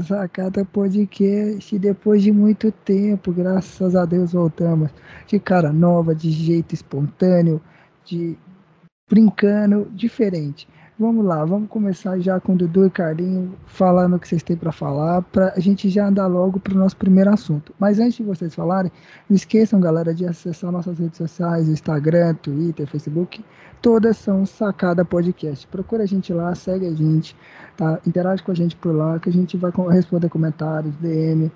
Sacada Podcast, depois de muito tempo, graças a Deus voltamos de cara nova, de jeito espontâneo, de brincando, diferente. Vamos lá, vamos começar já com o Dudu e Carlinho falando o que vocês têm para falar, para a gente já andar logo para o nosso primeiro assunto. Mas antes de vocês falarem, não esqueçam, galera, de acessar nossas redes sociais, Instagram, Twitter, Facebook, todas são Sacada Podcast. Procura a gente lá, segue a gente, tá? Interage com a gente por lá, que a gente vai responder comentários, DM,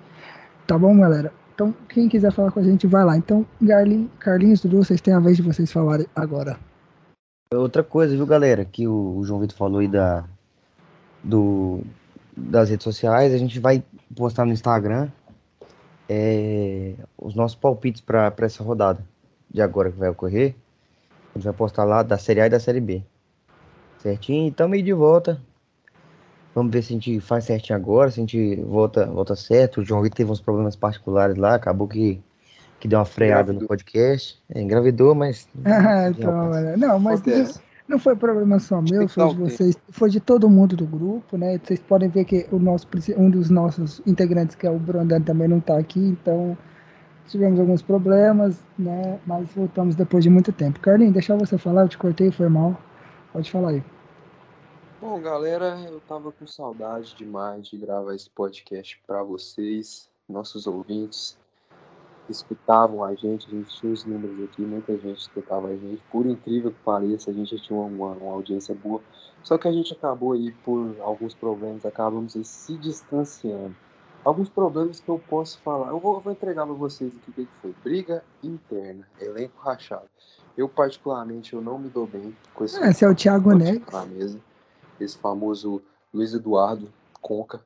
tá bom, galera? Então, quem quiser falar com a gente, vai lá. Então, Carlinhos, Dudu, vocês têm a vez de vocês falarem agora. Outra coisa, viu, galera, que o, João Vitor falou aí da, do, das redes sociais, a gente vai postar no Instagram é, os nossos palpites para essa rodada de agora que vai ocorrer. A gente vai postar lá da Série A e da Série B. Certinho? Então, meio de volta. Vamos ver se a gente faz certinho agora, se a gente volta, volta certo. O João Vitor teve uns problemas particulares lá, acabou que que deu uma freada no podcast. É, engravidou, mas. Ah, então, não, mas não foi problema só meu, foi de vocês, foi de todo mundo do grupo, né? Vocês podem ver que o nosso, um dos nossos integrantes, que é o Brandon, também não está aqui, então tivemos alguns problemas, né? Mas voltamos depois de muito tempo. Carlinhos, deixa você falar, eu te cortei, foi mal. Pode falar aí. Bom, galera, eu tava com saudade demais de gravar esse podcast para vocês, nossos ouvintes escutavam a gente, a gente tinha os números aqui, muita gente escutava a gente. Por incrível que pareça, a gente já tinha uma, uma audiência boa. Só que a gente acabou aí, por alguns problemas, acabamos aí se distanciando. Alguns problemas que eu posso falar. Eu vou, eu vou entregar para vocês aqui o que foi. Briga interna, elenco rachado. Eu, particularmente, eu não me dou bem com esse... Esse é o Thiago Neves. Mesa, esse famoso Luiz Eduardo Conca.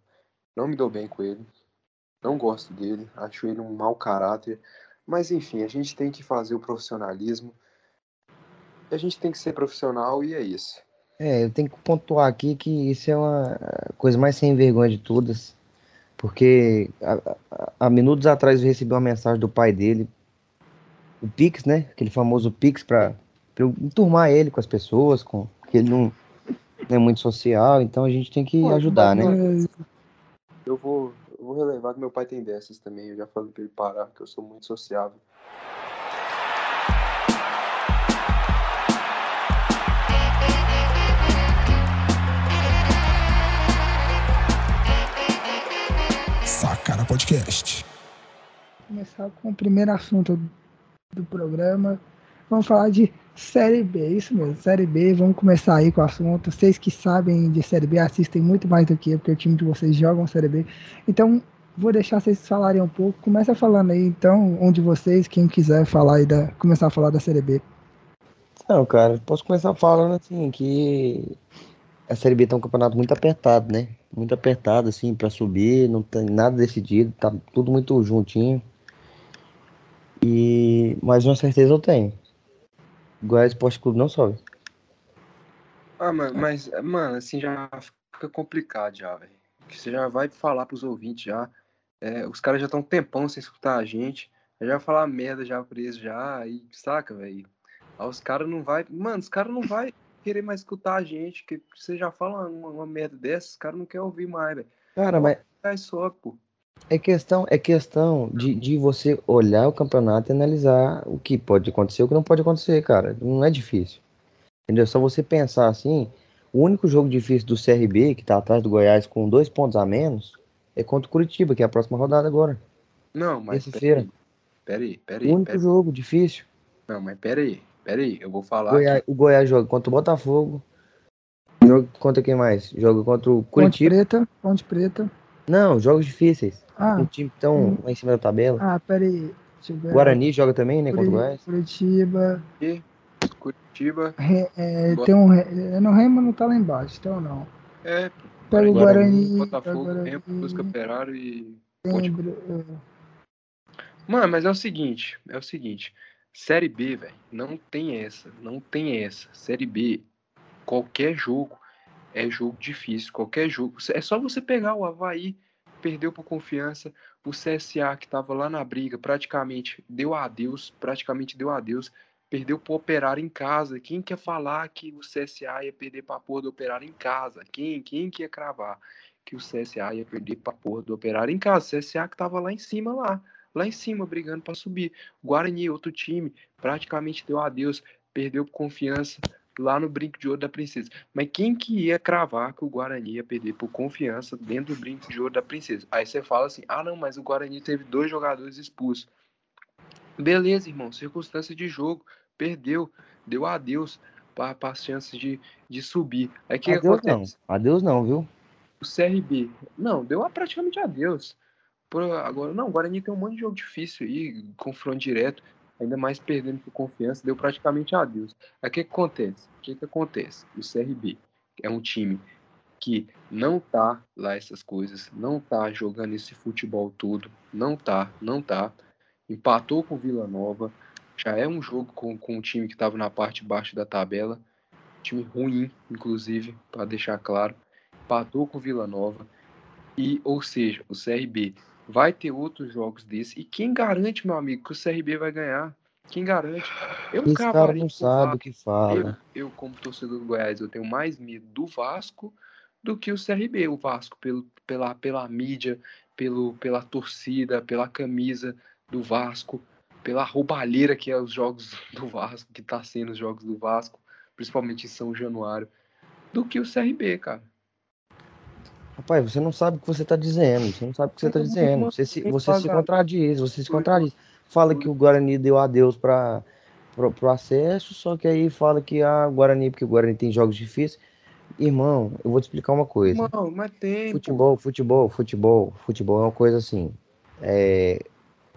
Não me dou bem com ele. Não gosto dele, acho ele um mau caráter. Mas enfim, a gente tem que fazer o profissionalismo. A gente tem que ser profissional e é isso. É, eu tenho que pontuar aqui que isso é uma coisa mais sem vergonha de todas. Porque há, minutos atrás eu recebi uma mensagem do pai dele, o Pix, né? Aquele famoso Pix para eu enturmar ele com as pessoas, com que ele não, não é muito social, então a gente tem que ajudar, né? Eu vou, eu vou relevar que meu pai tem dessas também. Eu já falei pra ele parar, que eu sou muito sociável. Sacana Podcast. Começar com o primeiro assunto do programa. Vamos falar de Série B, isso mesmo, Série B. Vamos começar aí com o assunto. Vocês que sabem de Série B assistem muito mais do que eu, porque o time de vocês jogam Série B. Então, vou deixar vocês falarem um pouco. Começa falando aí, então, um de vocês, quem quiser falar aí da, começar a falar da Série B. Não, cara, posso começar falando assim que a Série B tá um campeonato muito apertado, né? Muito apertado, assim, para subir, não tem nada decidido, tá tudo muito juntinho. E mais uma certeza eu tenho. Goiás Esporte Clube não sobe. Ah, mano, mas, mano, assim já fica complicado já, velho. Você já vai falar pros ouvintes já. É, os caras já estão um tempão sem escutar a gente. Já vai falar merda já por eles já. E saca, velho. Os caras não vai. Mano, os caras não vai querer mais escutar a gente. Que você já fala uma, uma merda dessa, os caras não querem ouvir mais, velho. Cara, mas. Só, pô. É questão, é questão de, de você olhar o campeonato e analisar o que pode acontecer e o que não pode acontecer, cara. Não é difícil. Entendeu? Só você pensar assim, o único jogo difícil do CRB, que tá atrás do Goiás com dois pontos a menos, é contra o Curitiba, que é a próxima rodada agora. Não, mas. Terça-feira. Peraí, peraí. O único jogo difícil. Não, mas peraí, peraí, eu vou falar. Goiás, o Goiás joga contra o Botafogo. Joga contra quem mais? Joga contra o Curitiba. Ponte Preta, Ponte Preta. Não, jogos difíceis. Ah, um time tão hum. lá em cima da tabela. Ah, peraí. Guarani joga também, né? Contra o Goiás. Curitiba. E Curitiba. Re, é, tem um. É, no Remo não tá lá embaixo, então não. É. Pega o Guarani. Botafogo, Guarani, Remo, Busca Operário e. Lembro, é. Mano, mas é o seguinte, é o seguinte. Série B, velho, não tem essa, não tem essa. Série B, qualquer jogo é jogo difícil, qualquer jogo. É só você pegar o Havaí perdeu por confiança. O CSA, que estava lá na briga, praticamente deu adeus, praticamente deu adeus. Perdeu para o Operário em casa. Quem quer falar que o CSA ia perder para porra do Operário em casa? Quem? Quem que ia cravar? que o CSA ia perder pra porra do Operário em casa. O CSA que tava lá em cima, lá. Lá em cima, brigando para subir. Guarani, outro time, praticamente deu adeus, perdeu confiança lá no Brinco de Ouro da Princesa. Mas quem que ia cravar que o Guarani ia perder por confiança dentro do Brinco de Ouro da Princesa? Aí você fala assim: ah, não, mas o Guarani teve dois jogadores expulsos. Beleza, irmão, circunstância de jogo, perdeu, deu adeus para as chances de, de subir. Aí que adeus acontece? não, adeus não, viu? O CRB, não, deu praticamente adeus. Por, agora, não, o Guarani tem um monte de jogo difícil aí, confronto direto, ainda mais perdendo por confiança, deu praticamente adeus. Aí o que, que acontece? O que, que acontece? O CRB é um time que não tá lá essas coisas, não tá jogando esse futebol todo, não tá, não tá. Empatou com Vila Nova, já é um jogo com, com um time que estava na parte baixa da tabela, time ruim, inclusive, para deixar claro. Empatou com Vila Nova. E, ou seja, o CRB vai ter outros jogos desse. E quem garante, meu amigo, que o CRB vai ganhar? Quem garante? Eu Esse cara não sabe o que fala. Eu, eu, como torcedor do Goiás, eu tenho mais medo do Vasco do que o CRB. O Vasco, pelo, pela, pela mídia, pelo, pela torcida, pela camisa do Vasco, pela roubalheira que é os jogos do Vasco, que tá sendo os jogos do Vasco, principalmente em São Januário, do que o CRB, cara. Rapaz, você não sabe o que você está dizendo. Você não sabe o que você está dizendo. Você se, você se contradiz, você se contradiz. Fala que o Guarani deu adeus para o acesso, só que aí fala que a ah, Guarani, porque o Guarani tem jogos difíceis. Irmão, eu vou te explicar uma coisa. Irmão, mas tem. Futebol, futebol, futebol, futebol é uma coisa assim. É,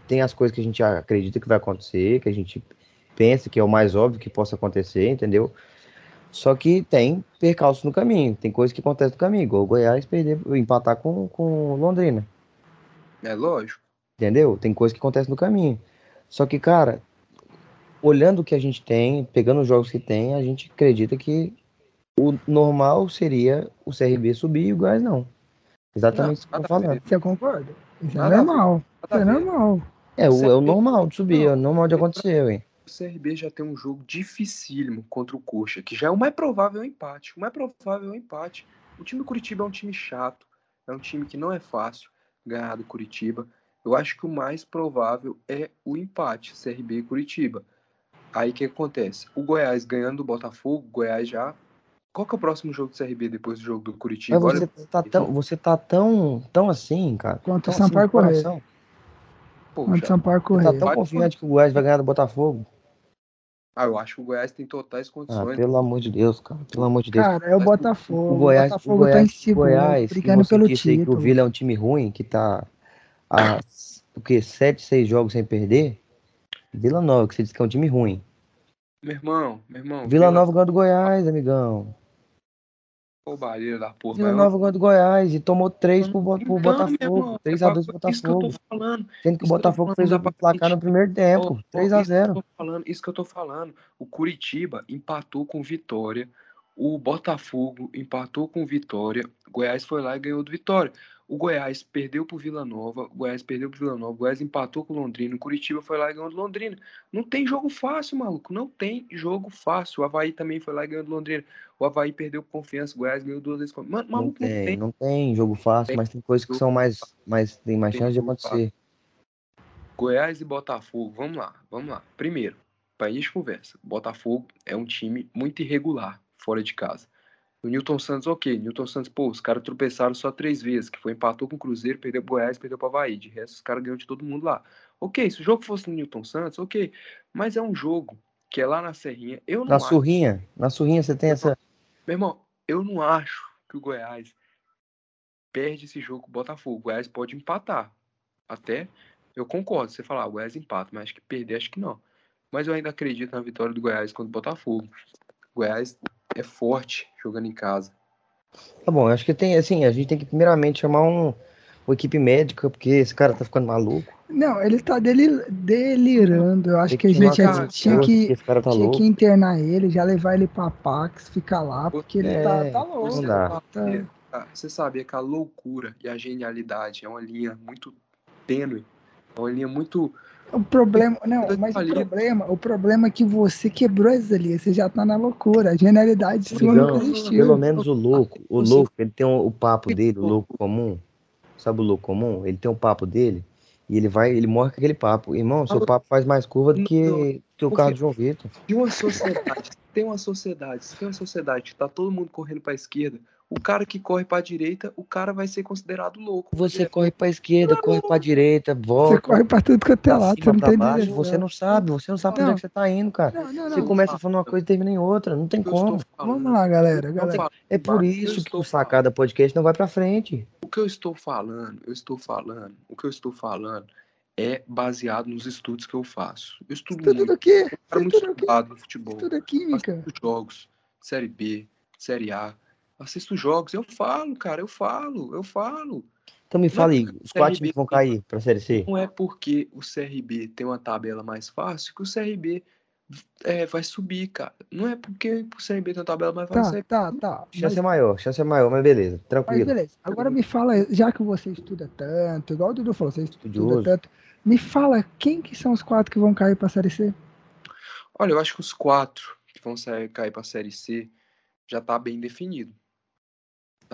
tem as coisas que a gente acredita que vai acontecer, que a gente pensa que é o mais óbvio que possa acontecer, entendeu? Só que tem percalços no caminho, tem coisas que acontecem no caminho, igual o Goiás perder, empatar com, com Londrina. É lógico. Entendeu? Tem coisas que acontecem no caminho. Só que, cara, olhando o que a gente tem, pegando os jogos que tem, a gente acredita que o normal seria o CRB subir e o Goiás não. Exatamente isso que eu tô falando. Você concorda? Isso é normal. Isso é normal. É, o, é o normal de subir, é o normal de acontecer, hein? O CRB já tem um jogo dificílimo contra o Coxa, que já é o mais provável é o empate. O mais provável é o empate. O time do Curitiba é um time chato, é um time que não é fácil ganhar do Curitiba. Eu acho que o mais provável é o empate, CRB e Curitiba. Aí o que acontece? O Goiás ganhando do Botafogo, o Goiás já. Qual que é o próximo jogo do CRB depois do jogo do Curitiba? Mas você Olha... tá tão, você tá tão, tão assim, cara. Quanto o Sampaio assim, Correia. Quanto o Sampaio Correia. Você tá tão confiante que o Goiás vai ganhar do Botafogo? Ah, eu acho que o Goiás tem totais ah, condições. Ah, pelo amor de Deus, cara. Pelo amor de Deus. Cara, é o Botafogo. O Goiás, o Botafogo o Goiás, tá em segundo, Goiás, brigando pelo título. que o Vila é um time ruim, que tá há o quê? Sete, seis jogos sem perder. Vila Nova, que você disse que é um time ruim. Meu irmão, meu irmão. Vila, Vila... Nova ganhou do Goiás, amigão. Roubalheira da porra. Vila Nova ganhou do Goiás e tomou três pro, pro então, Botafogo. 3x2 pro Botafogo. Isso que eu tô falando. Sendo que o Botafogo fez o placar no primeiro tempo. 3x0. Isso que eu tô falando. O Curitiba empatou com Vitória. O Botafogo empatou com Vitória. Goiás foi lá e ganhou do Vitória. O Goiás perdeu pro Vila Nova, o Goiás perdeu pro Vila Nova, o Goiás empatou com o Londrina, o Curitiba foi lá e ganhou do Londrina. Não tem jogo fácil, maluco, não tem jogo fácil. O Havaí também foi lá e ganhou do Londrina. O Havaí perdeu confiança, o Goiás ganhou duas vezes. Mano, maluco, não, tem, não tem. Não tem jogo fácil, tem mas tem coisas que são mais, mais tem mais chance de acontecer. Goiás e Botafogo, vamos lá, vamos lá. Primeiro, país de conversa. Botafogo é um time muito irregular fora de casa. O Newton Santos, ok. Newton Santos, pô, os caras tropeçaram só três vezes, que foi empatou com o Cruzeiro, perdeu o Goiás, perdeu o Havaí. De resto, os caras ganham de todo mundo lá. Ok, se o jogo fosse no Newton Santos, ok. Mas é um jogo que é lá na Serrinha. Eu não na acho... Surrinha? Na Surrinha você tem essa... Meu irmão, eu não acho que o Goiás perde esse jogo com o Botafogo. O Goiás pode empatar. Até eu concordo. Você falar, ah, o Goiás empata, mas acho que perder, acho que não. Mas eu ainda acredito na vitória do Goiás contra o Botafogo. O Goiás é forte jogando em casa. Tá bom, acho que tem, assim, a gente tem que primeiramente chamar um, uma equipe médica, porque esse cara tá ficando maluco. Não, ele tá delirando. delirando. Eu acho que, que, a gente cara, tinha, que, tá tinha que internar ele, já levar ele pra Pax, ficar lá, porque ele tá, é, tá, tá louco. Não dá. Tá... Você sabia que a loucura e a genialidade é uma linha muito tênue. É uma linha muito. O problema, não, mas o problema, o problema é que você quebrou essa linha, você já tá na loucura. A genialidade sua Amigão, nunca existiu. Pelo menos o louco, o louco, ele tem o, o papo dele, o louco comum. Sabe o louco comum? Ele tem o papo dele e ele vai, ele morre com aquele papo. Irmão, seu papo faz mais curva do Não, que, que o carro de João Vitor. De uma sociedade, se tem uma sociedade, se tem uma sociedade que tá todo mundo correndo pra esquerda, o cara que corre pra direita, o cara vai ser considerado louco. Você corre pra esquerda, corre pra direita, Você volta. corre pra tudo quanto é lado, você não tem baixo, você não sabe, você não sabe pra onde é que você tá indo, cara. Não, não, Você não. começa falando uma coisa e termina em outra, não tem Eu como. falando- Vamos lá, galera. galera. falando- É por isso que o Sacada Podcast não vai pra frente. O que eu estou falando, eu estou falando, o que eu estou falando é baseado nos estudos que eu faço. Eu estudo Tudo muito, do quê? eu muito estudado no futebol. Tudo é química. Jogos, Série B, Série A. Assisto jogos, eu falo, cara, eu falo, eu falo. Então me fala aí, os quatro times que vão cair pra Série C? Não é porque o CRB tem uma tabela mais fácil que o CRB é, vai subir, cara. Não é porque o CRB tem uma tabela mais fácil. Tá, tá, tá. Mas, Chance é maior, chance é maior, mas beleza, mas tranquilo. beleza. Agora me fala, já que você estuda tanto, igual o Dudu falou, você estuda Estudioso. tanto, me fala quem que são os quatro que vão cair pra Série C? Olha, eu acho que os quatro que vão sair, cair pra Série C já tá bem definido.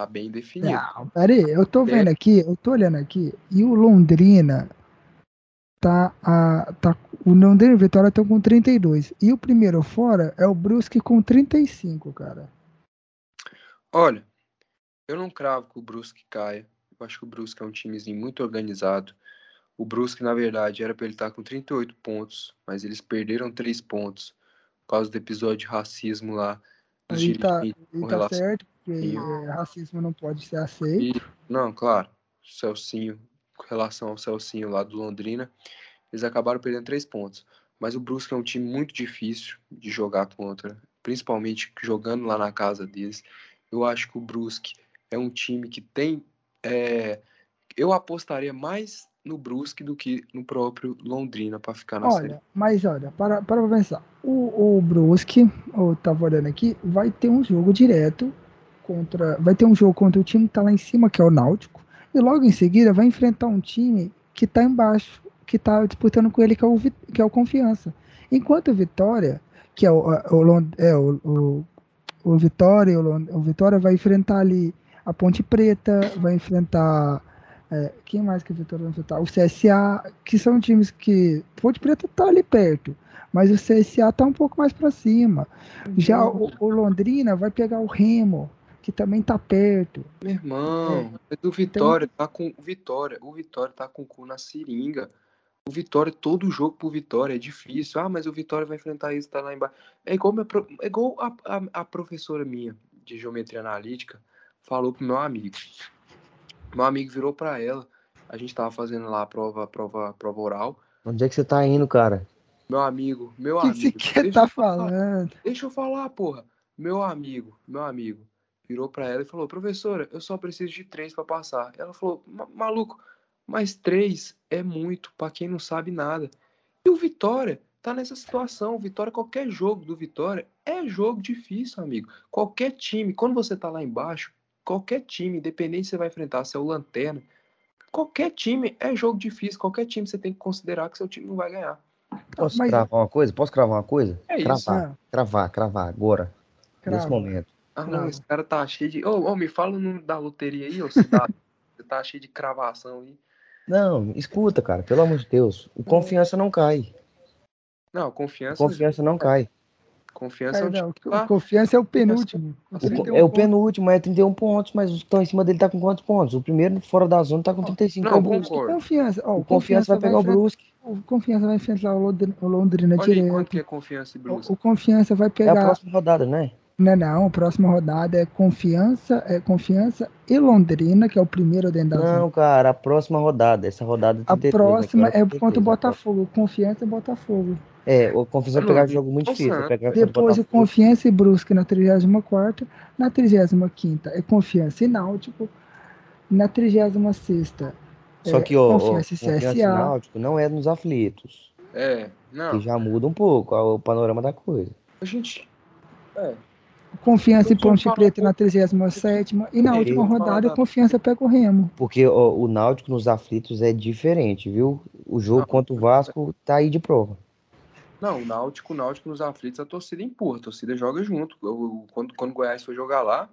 Tá bem definido. Não, peraí, eu tô É. vendo aqui, eu tô olhando aqui, e o Londrina tá, a, tá o Londrina e o Vitória estão com 32. E o primeiro fora é o Brusque com 35, cara. Olha, eu não cravo que o Brusque caia. Eu acho que o Brusque é um timezinho muito organizado. O Brusque, na verdade, era para ele estar com 38 pontos, mas eles perderam 3 pontos por causa do episódio de racismo lá dos Aí tá, com tá relação- certo, porque E- racismo não pode ser aceito. E, não, claro, Celcinho, com relação ao Celcinho lá do Londrina, eles acabaram perdendo três pontos. Mas o Brusque é um time muito difícil de jogar contra, principalmente jogando lá na casa deles. Eu acho que o Brusque é um time que tem. é, eu apostaria mais no Brusque do que no próprio Londrina para ficar na série. Olha, mas olha, para, para pensar. O, o Brusque, eu tava olhando aqui, vai ter um jogo direto contra. Vai ter um jogo contra o time que tá lá em cima, que é o Náutico. E logo em seguida vai enfrentar um time que tá embaixo, que tá disputando com ele, que é o, que é o Confiança. Enquanto o Vitória, que é o, o, é, o, o, o Vitória, o, o Vitória vai enfrentar ali a Ponte Preta, vai enfrentar. é, quem mais que o Vitória vai enfrentar? O CSA, que são times que. Ponte Preta tá ali perto, mas o CSA tá um pouco mais para cima. Já o, o Londrina vai pegar o Remo, que também tá perto. Meu irmão, É. mas o Vitória tá com o Vitória, o Vitória tá com o cu na seringa. O Vitória, todo jogo pro Vitória é difícil. Ah, mas o Vitória vai enfrentar isso, tá lá embaixo. É igual, minha é igual a, a, a professora minha de geometria analítica falou pro meu amigo. Meu amigo virou pra ela. A gente tava fazendo lá a prova, prova, prova oral. Onde é que você tá indo, cara? Meu amigo, meu O que, que você amigo. quer tá falar. falando? Deixa eu falar, porra. Meu amigo, meu amigo, virou pra ela e falou: professora, eu só preciso de três pra passar. Ela falou: "Ma- maluco, mas três é muito pra quem não sabe nada. E o Vitória tá nessa situação. O Vitória, qualquer jogo do Vitória é jogo difícil, amigo. Qualquer time, quando você tá lá embaixo, qualquer time, independente se você vai enfrentar, se é o Lanterna, qualquer time é jogo difícil. Qualquer time você tem que considerar que seu time não vai ganhar. Posso mas- cravar uma coisa? Posso cravar uma coisa? É isso. Cravar, Ah, cravar, cravar, agora, nesse momento. Ah, não, Cravo. esse cara tá cheio de. Ô, ô, me fala o número da loteria aí, ô cidade. Você tá cheio de cravação aí. Não, escuta, cara, pelo amor de Deus. O confiança não cai. Não, O confiança. confiança não cai. Confiança é Cara, não, o lá. Confiança é o penúltimo. O um é o ponto. penúltimo, é 31 pontos, mas os que estão em cima dele tá com quantos pontos? O primeiro fora da zona tá com 35. Não, é o Brusque. concordo. Confiança, ó, O confiança vai pegar o enfrentar- Brusque. O Confiança vai enfrentar o Londrina, o Londrina Olha aí direto. quanto que é confiança e Brusque. O, o Confiança vai É a pegar. próxima rodada, né? Não, não, a próxima rodada é Confiança, é Confiança e Londrina, que é o primeiro dentro da zona. Não, cara, a próxima rodada. Essa rodada A 33, próxima é 33, contra o. Botafogo. Confiança e Botafogo. É, o Confiança vai pegar não vi. jogo muito difícil. Depois o. Confiança e Brusque na 34 Na 35 é Confiança e Náutico. Na 36 Só é, que, ó, Confiança e Confiança e CSA. Náutico não é nos aflitos. É, não. Que já muda um pouco ó, o panorama da coisa. A gente. É. Confiança e Ponte Preta na 37 E na É, última rodada, Confiança pega o Remo. Porque ó, o Náutico nos aflitos é diferente, viu? o jogo Não. contra o Vasco tá aí de prova. Não, o Náutico, o Náutico nos aflitos, a torcida empurra, a torcida joga junto. Quando, quando o Goiás foi jogar lá, a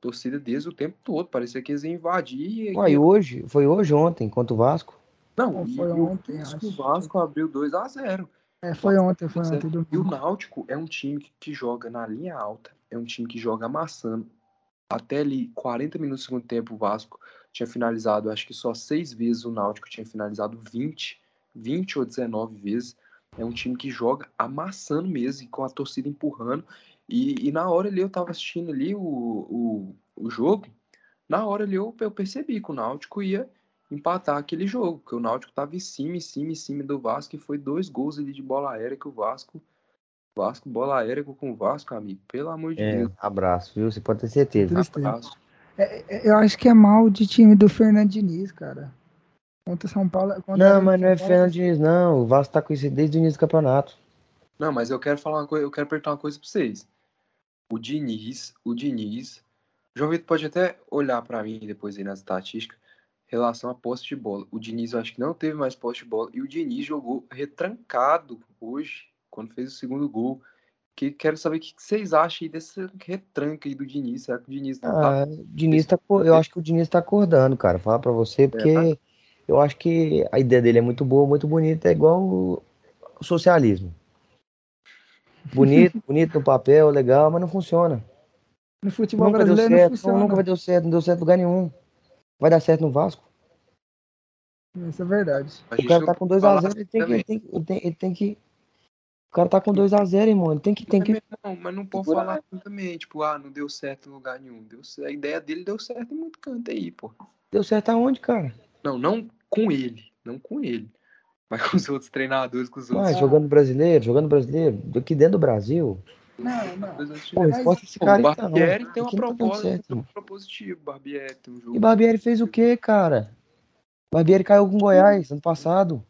torcida desde o tempo todo, parecia que eles iam invadir. e- Ué, e hoje, foi hoje, ontem, contra o Vasco. Não, Não, foi e o ontem, Vasco- acho. O Vasco abriu 2 a 0 É, foi ontem, foi é. ontem. E o. Náutico é um time que, que joga na linha alta, é um time que joga amassando. Até ali, 40 minutos do segundo tempo, o Vasco tinha finalizado, acho que só seis vezes o Náutico tinha finalizado 20, 20 ou 19 vezes. É um time que joga amassando mesmo, com a torcida empurrando. E, e na hora ali eu tava assistindo ali o, o, o jogo, na hora ali eu, eu percebi que o Náutico ia empatar aquele jogo, porque o Náutico tava em cima, em cima, em cima do Vasco, e foi dois gols ali de bola aérea que o Vasco Vasco, bola aérea com o Vasco, amigo. Pelo amor de É, Deus. abraço, viu? Você pode ter certeza. Abraço. É, é, eu acho que é mal de time do Fernando Diniz, cara. Contra São Paulo. contra Não, mas não é Fernando Diniz, não. O Vasco tá com isso desde o início do campeonato. Não, mas eu quero falar uma coisa, eu quero perguntar uma coisa pra vocês. O Diniz, o Diniz, o João Vitor pode até olhar pra mim depois aí nas estatísticas, em relação a posse de bola. O Diniz eu acho que não teve mais posse de bola e o Diniz jogou retrancado hoje, quando fez o segundo gol. Que quero saber o que vocês acham aí desse retranca aí do Diniz. Será que o Diniz não tá Ah, Diniz tá, eu acho que o Diniz tá acordando, cara. Falar pra você, porque eu acho que a ideia dele é muito boa, muito bonita, é igual o socialismo. Bonito, bonito no papel, legal, mas não funciona. No futebol Nunca deu brasileiro não certo, funciona. nunca vai dar certo, não deu certo em lugar nenhum. Vai dar certo no Vasco. Isso é verdade. A O cara não tá com pode 2x0, falar ele, tem que- também. ele, ele, tem, ele tem que. O cara tá com 2x0, irmão. Ele tem que. Tem Mas, que... irmão, mas não pode falar assim também, tipo, ah, não deu certo em lugar nenhum. Deu certo. A ideia dele deu certo em muito canto aí, pô. Deu certo aonde, cara? Não, não com ele, não com ele. Mas com os outros treinadores, com os outros. Mas jogando brasileiro, jogando brasileiro, aqui dentro do Brasil. Não, não. Pô, resposta esse cara o aí tá não. Barbieri tem uma não tá proposta, certo, um propositivo. Barbieri tem um jogo. E Barbieri fez o quê, cara? Barbieri caiu com o Goiás ano passado.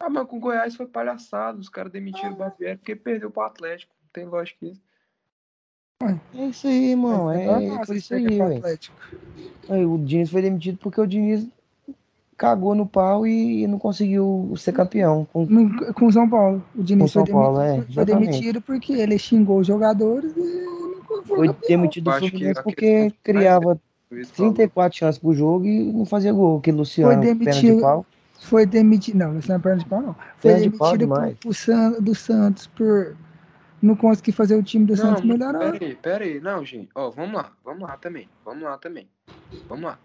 Ah, mas com o Goiás foi palhaçado. Os caras demitiram o Barbieri porque perdeu pro Atlético. Não tem lógica isso. É isso aí, irmão. É, por vocês isso aí, velho. O Diniz foi demitido porque o Diniz cagou no pau e não conseguiu ser campeão. Com- No- com o São Paulo. O Diniz Com foi, São Paulo, demitido, é, foi demitido porque ele xingou os jogadores e não foi Foi campeão. demitido do Fluminense a porque criava Luiz falou. 34 chances pro jogo e não fazia gol. Que Luciano, Foi perna de demitido. pau. Foi demitido. Não, isso não é perna de pau, não. Foi Perna de demitido pro, pro San- do Santos por não conseguir fazer o time do Santos Não, melhorar. pera aí, pera aí. Não, gente. Ó, vamos lá, vamos lá também. Vamos lá também. Vamos lá.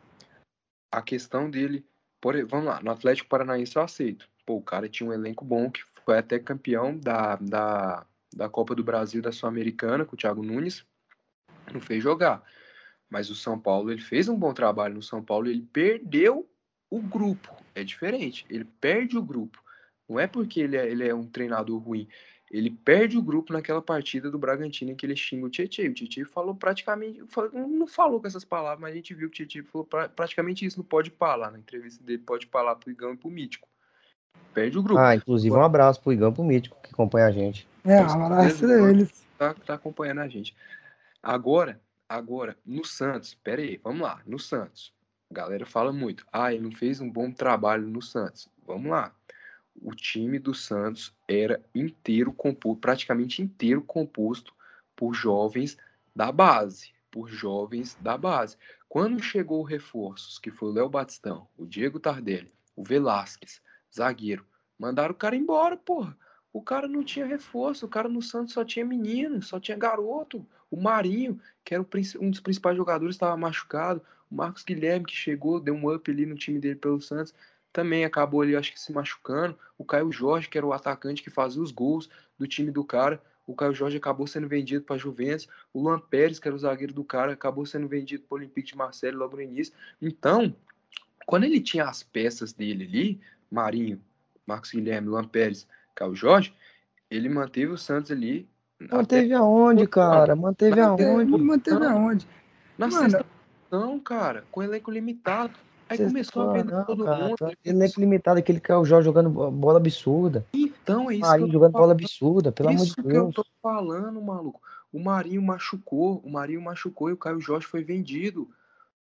A questão dele. Por, vamos lá, no Atlético Paranaense eu aceito. Pô, o cara tinha um elenco bom que foi até campeão da, da, da Copa do Brasil da Sul-Americana com o Thiago Nunes. Não fez jogar. Mas o São Paulo, ele fez um bom trabalho no São Paulo, ele perdeu o grupo. É diferente. Ele perde o grupo. Não é porque ele é, ele é um treinador ruim. Ele perde o grupo naquela partida do Bragantino em que ele xinga o Tietchan. O Tietchan falou praticamente. Não falou com essas palavras, mas a gente viu que o Tietchan falou pra- praticamente isso no Pode Falar, na entrevista dele, Pode Falar pro Igão e pro Mítico. Perde o grupo. Ah, inclusive um abraço pro Igão pro Mítico que acompanha a gente. É, um abraço deles. tá, tá acompanhando a gente. Agora, agora, no Santos, pera aí, vamos lá, no Santos. A galera fala muito, ah, ele não fez um bom trabalho no Santos. Vamos lá. O time do Santos era inteiro composto, praticamente inteiro composto por jovens da base, por jovens da base. Quando chegou reforços, que foi o Léo Batistão, o Diego Tardelli, o Velasquez, zagueiro, mandaram o cara embora, porra. O cara não tinha reforço, o cara no Santos só tinha menino, só tinha garoto. O Marinho, que era o um dos principais jogadores, estava machucado. O Marcos Guilherme, que chegou, deu um up ali no time dele pelo Santos, também acabou ali, acho que se machucando. O Caio Jorge, que era o atacante que fazia os gols do time do cara, o Caio Jorge acabou sendo vendido para a Juventus. O Luan Pérez, que era o zagueiro do cara, acabou sendo vendido para o Olympique de Marseille logo no início. Então, quando ele tinha as peças dele ali, Marinho, Marcos Guilherme, Luan Pérez, Caio Jorge, ele manteve o Santos ali. até Manteve aonde, cara? Manteve Manteve, aonde? manteve aonde? na Mano. sexta não, cara, com elenco limitado. Aí começou a vender todo cara, mundo. tá Elenco limitado, aquele Caio Jorge jogando bo- bola absurda. Então é isso que Marinho jogando bola absurda, pelo amor Isso de que eu Deus. tô falando, maluco. O Marinho machucou, o Marinho machucou e o Caio Jorge foi vendido.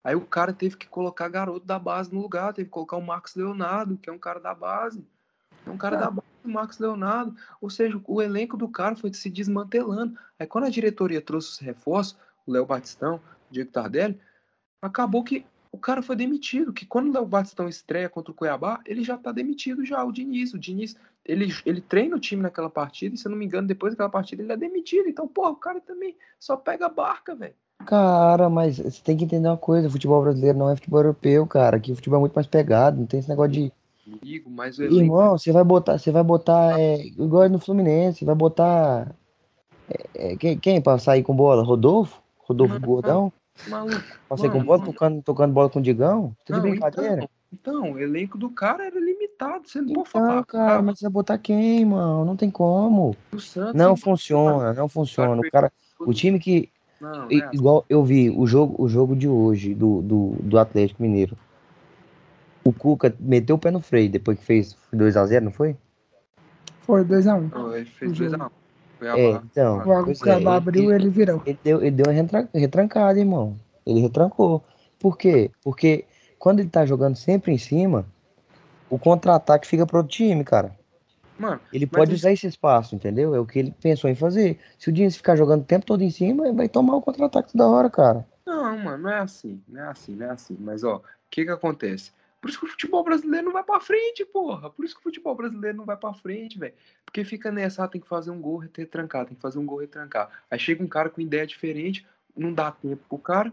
Aí o cara teve que colocar garoto da base no lugar, teve que colocar o Marcos Leonardo, que é um cara da base. É um cara da base do Marcos Leonardo. Ou seja, o elenco do cara foi se desmantelando. Aí quando a diretoria trouxe os reforços, o Léo Batistão, o Diego Tardelli, acabou que o cara foi demitido. Que quando o Léo Batistão estreia contra o Cuiabá, ele já tá demitido já, o Diniz. O Diniz, ele, ele treina o time naquela partida, e se eu não me engano, depois daquela partida ele é demitido. Então, porra, o cara também só pega a barca, velho. Cara, mas você tem que entender uma coisa, o futebol brasileiro não é futebol europeu, cara. Aqui o futebol é muito mais pegado, não tem esse negócio de. Amigo, mas Irmão, você vai botar, você vai botar, é, igual no Fluminense, vai botar. é, é, quem, quem pra sair com bola? Rodolfo? Rodolfo Gordão? Maluco. Passei mano, com bola. Tocando, tocando bola com o Digão? Tudo não, brincadeira? Então, então, o elenco do cara era limitado. Você não então, pode falar. Cara, cara, mas você vai botar quem, mano? Não tem como. Santos, não funciona, não funciona. O cara. O time que. Não, é. Igual eu vi o jogo, o jogo de hoje do, do, do Atlético Mineiro. O Cuca meteu o pé no freio depois que fez 2x0, não foi? Foi 2x1. Um. Ele fez 2x1. Cuiabá. É, então, logo o Cuiabá é, abriu ele, ele virou. Ele deu, ele deu uma retrancada, irmão. Ele retrancou. Por quê? Porque quando ele tá jogando sempre em cima, o contra-ataque fica pro outro time, cara. Mano, ele pode usar esse espaço, entendeu? É o que ele pensou em fazer. Se o Diniz ficar jogando o tempo todo em cima, ele vai tomar o contra-ataque toda hora, cara. Não, mano, não é assim, não é assim, não é assim. Mas, ó, o que que acontece? Por isso que o futebol brasileiro não vai pra frente, porra. Por isso que o futebol brasileiro não vai pra frente, velho. Porque fica nessa, ah, tem que fazer um gol retrancar, tem que fazer um gol retrancar. Aí chega um cara com ideia diferente, não dá tempo pro cara,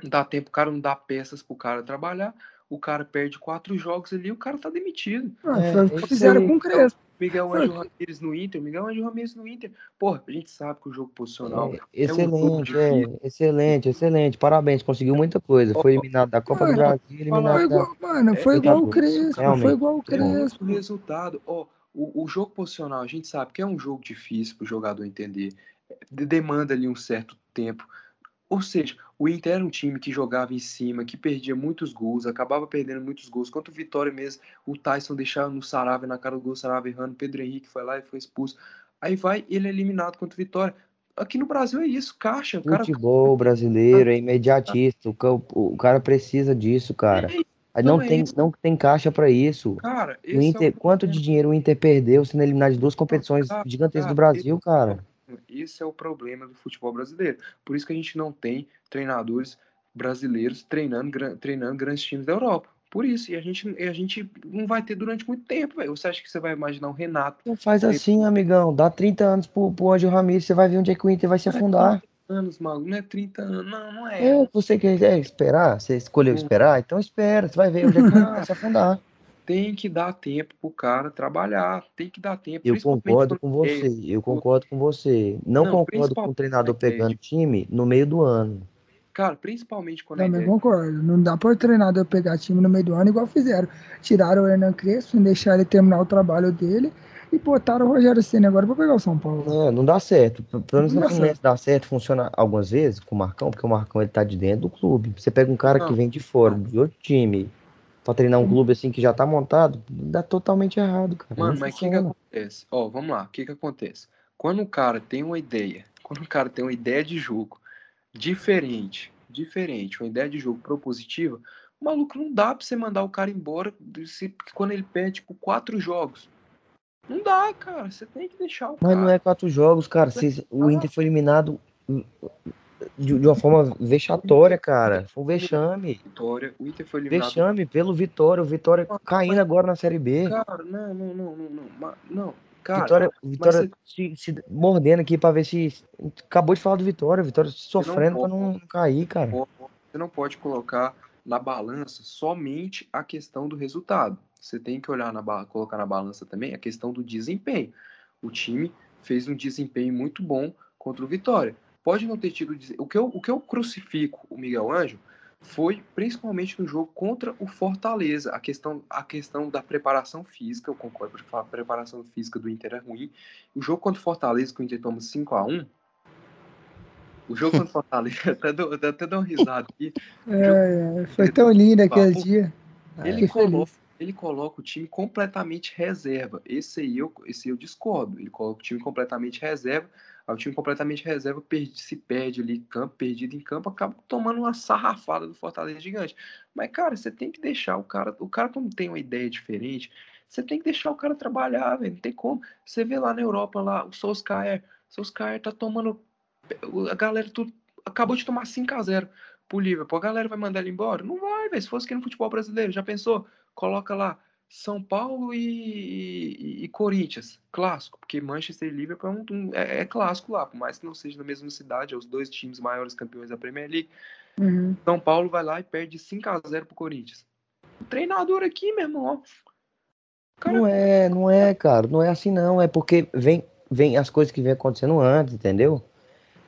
não dá tempo, o cara não dá peças pro cara trabalhar, o cara perde quatro jogos ali, o cara tá demitido. Ah, É, fizeram com o Crespo. Miguel Foi. Ângelo Ramírez no Inter, Miguel Ângelo Ramírez no Inter. Porra, a gente sabe que o jogo posicional É, é um excelente, é, difícil. excelente, excelente. Parabéns, conseguiu muita coisa. Foi eliminado da Copa do Mano, Brasil, Foi eliminado da. igual, mano, foi É, igual o Crespo. Foi realmente. igual o É Crespo. resultado. Ó, o, o jogo posicional, a gente sabe que é um jogo difícil para o jogador entender. De- Demanda ali um certo tempo. Ou seja, o Inter era um time que jogava em cima, que perdia muitos gols, acabava perdendo muitos gols. Quanto o Vitória mesmo, o Tyson deixava no Sarave na cara do gol, Sarave errando, Pedro Henrique foi lá e foi expulso. Aí vai, ele é eliminado contra o Vitória. Aqui no Brasil é isso, caixa. Cara Futebol brasileiro é imediatista. O, ca- o cara precisa disso, cara. É, Aí Não Não é tem, isso. não tem caixa pra isso. cara, O é o Inter, quanto problema. de dinheiro o Inter perdeu sendo eliminado de duas competições cara, gigantescas do cara, Brasil, cara? Esse é o problema do futebol brasileiro. Por isso que a gente não tem treinadores brasileiros treinando, treinando grandes times da Europa. Por isso, e a gente, a gente não vai ter durante muito tempo, velho. Você acha que você vai imaginar um Renato Não faz assim, amigão. Dá 30 anos pro, pro Anjo Ramírez, você vai ver onde é que o Inter vai se afundar. anos, maluco? Não é 30 anos, não, não é. É, você quer é, esperar? Você escolheu esperar? Então espera, você vai ver onde é que vai se afundar. Tem que dar tempo pro cara trabalhar, tem que dar tempo. Eu concordo com é- você, eu concordo com você. Não, Não, concordo com o treinador é pegando time no meio do ano. Cara, principalmente quando Também ideia- concordo. Não dá para o treinador pegar time no meio do ano igual fizeram. Tiraram o Hernan Crespo, sem deixar ele terminar o trabalho dele e botaram o Rogério Ceni agora para pegar o São Paulo. É, não dá certo. Pelo menos Não dá Fluminense dá certo, funciona algumas vezes com o Marcão, porque o Marcão ele tá de dentro do clube. Você pega um cara que Não. vem de fora, de outro time, pra treinar um Hum. clube assim que já tá montado, dá totalmente errado, cara. Mano, mas o que, que funciona. acontece? Ó, vamos lá, o que, que acontece? Quando o cara tem uma ideia, quando o cara tem uma ideia de jogo diferente, diferente, uma ideia de jogo propositiva, o maluco não dá pra você mandar o cara embora se- quando ele perde, tipo, quatro jogos. Não dá, cara. Você tem que deixar o Mas cara. não é quatro jogos, cara. Vocês- o Inter foi eliminado de, de uma forma vexatória, cara. Foi um vexame. Vitória. O Inter foi eliminado. Vexame pelo Vitória. O Vitória caindo agora na Série B. Cara, não, não, não, não, não. Não, cara. Vitória, Vitória você- se, se mordendo aqui pra ver se. Acabou de falar do Vitória. Vitória sofrendo pra pode. não cair, cara. Você não pode colocar na balança somente a questão do resultado. Você tem que olhar na colocar na balança também a questão do desempenho. O time fez um desempenho muito bom contra o Vitória. Pode não ter tido o que eu, o que eu crucifico o Miguel Ângelo foi principalmente no jogo contra o Fortaleza, a questão a questão da preparação física, eu concordo porque a preparação física do Inter é ruim. O jogo contra o Fortaleza que o Inter toma 5 a 1 o jogo contra o Fortaleza, até dou, até dou uma risada aqui. É, é, foi tão lindo aquele dia. Ele que coloca, ele coloca o time completamente reserva. Esse aí eu, esse eu discordo. Ele coloca o time completamente reserva. O time completamente reserva perde, se perde ali campo, perdido em campo, acaba tomando uma sarrafada do Fortaleza gigante. Mas, cara, você tem que deixar o cara. O cara, quando tem uma ideia diferente, você tem que deixar o cara trabalhar, velho. Não tem como. Você vê lá na Europa, lá, o Solskjaer. Solskjaer tá tomando. A galera tudo. Acabou de tomar 5x0 pro Liverpool. A galera vai mandar ele embora? Não vai, velho. Se fosse aqui no futebol brasileiro, já pensou? Coloca lá São Paulo e, e, e Corinthians, clássico, porque Manchester e Liverpool é, um, é, é, clássico lá, por mais que não seja na mesma cidade, é os dois times maiores campeões da Premier League. Uhum. São Paulo vai lá e perde 5 a 0 pro Corinthians. O treinador aqui, meu irmão, ó, Cara... Não é, não é, cara, não é assim não, é porque vem, vem as coisas que vem acontecendo antes, entendeu?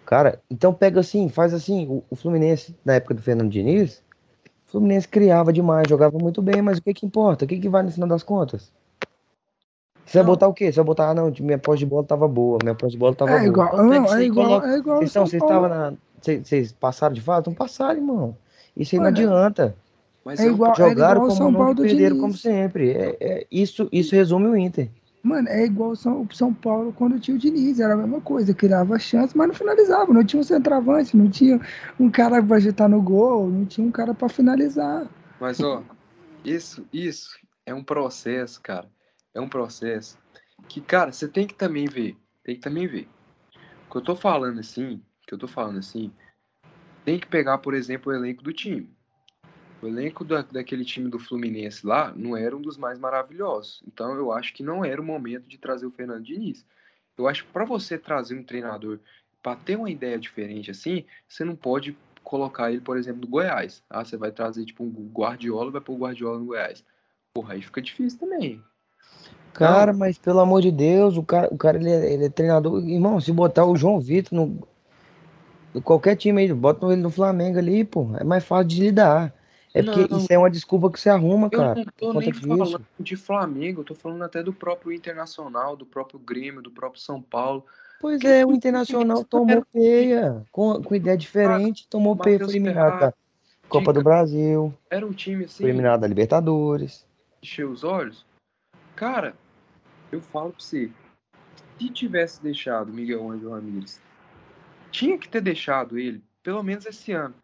Cara, então pega assim, faz assim, o, o Fluminense, na época do Fernando Diniz, o Fluminense criava demais, jogava muito bem, mas o que que importa? O que que vai no final das contas? Você vai botar o quê? Você vai botar, ah, não, minha pós de bola tava boa, minha pós de bola tava é boa. Igual, não, é, igual, coloca... é igual, Vocês, estão, vocês, na... vocês, passaram de fato? Não passaram, irmão. Isso aí Mano, não adianta. Mas é igual, jogaram é igual como São Paulo perderam Diniz. como sempre. É, é, isso, isso resume o Inter. Mano, é igual São, São Paulo quando tinha o Diniz, era a mesma coisa, criava chance, mas não finalizava, não tinha um centroavante, não tinha um cara para agitar no gol, não tinha um cara para finalizar. Mas ó, isso, isso é um processo, cara. É um processo que, cara, você tem que também ver, tem que também ver. O que eu tô falando assim, que eu tô falando assim, tem que pegar, por exemplo, o elenco do time. O elenco da, daquele time do Fluminense lá não era um dos mais maravilhosos. Então eu acho que não era o momento de trazer o Fernando Diniz. Eu acho que para você trazer um treinador para ter uma ideia diferente assim, você não pode colocar ele, por exemplo, no Goiás. Ah, você vai trazer tipo um Guardiola, vai pôr o Guardiola no Goiás. Porra, aí fica difícil também. Cara, não. mas pelo amor de Deus, o cara, o cara ele, é, ele é treinador. Irmão, se botar o João Vitor no qualquer time aí, bota ele no Flamengo ali, pô, é mais fácil de lidar. É porque não, isso é uma desculpa que você arruma, cara. Eu não tô nem falando de Flamengo, eu tô falando até do próprio Internacional, do próprio Grêmio, do próprio São Paulo. Pois é, o Internacional tomou peia, com, com ideia diferente, tomou peia, foi eliminado da Copa do Brasil. Era um time assim. Foi eliminado da Libertadores. Encheu os olhos. Cara, eu falo pra você, se tivesse deixado Miguel Ângelo Ramírez, tinha que ter deixado ele, pelo menos esse ano.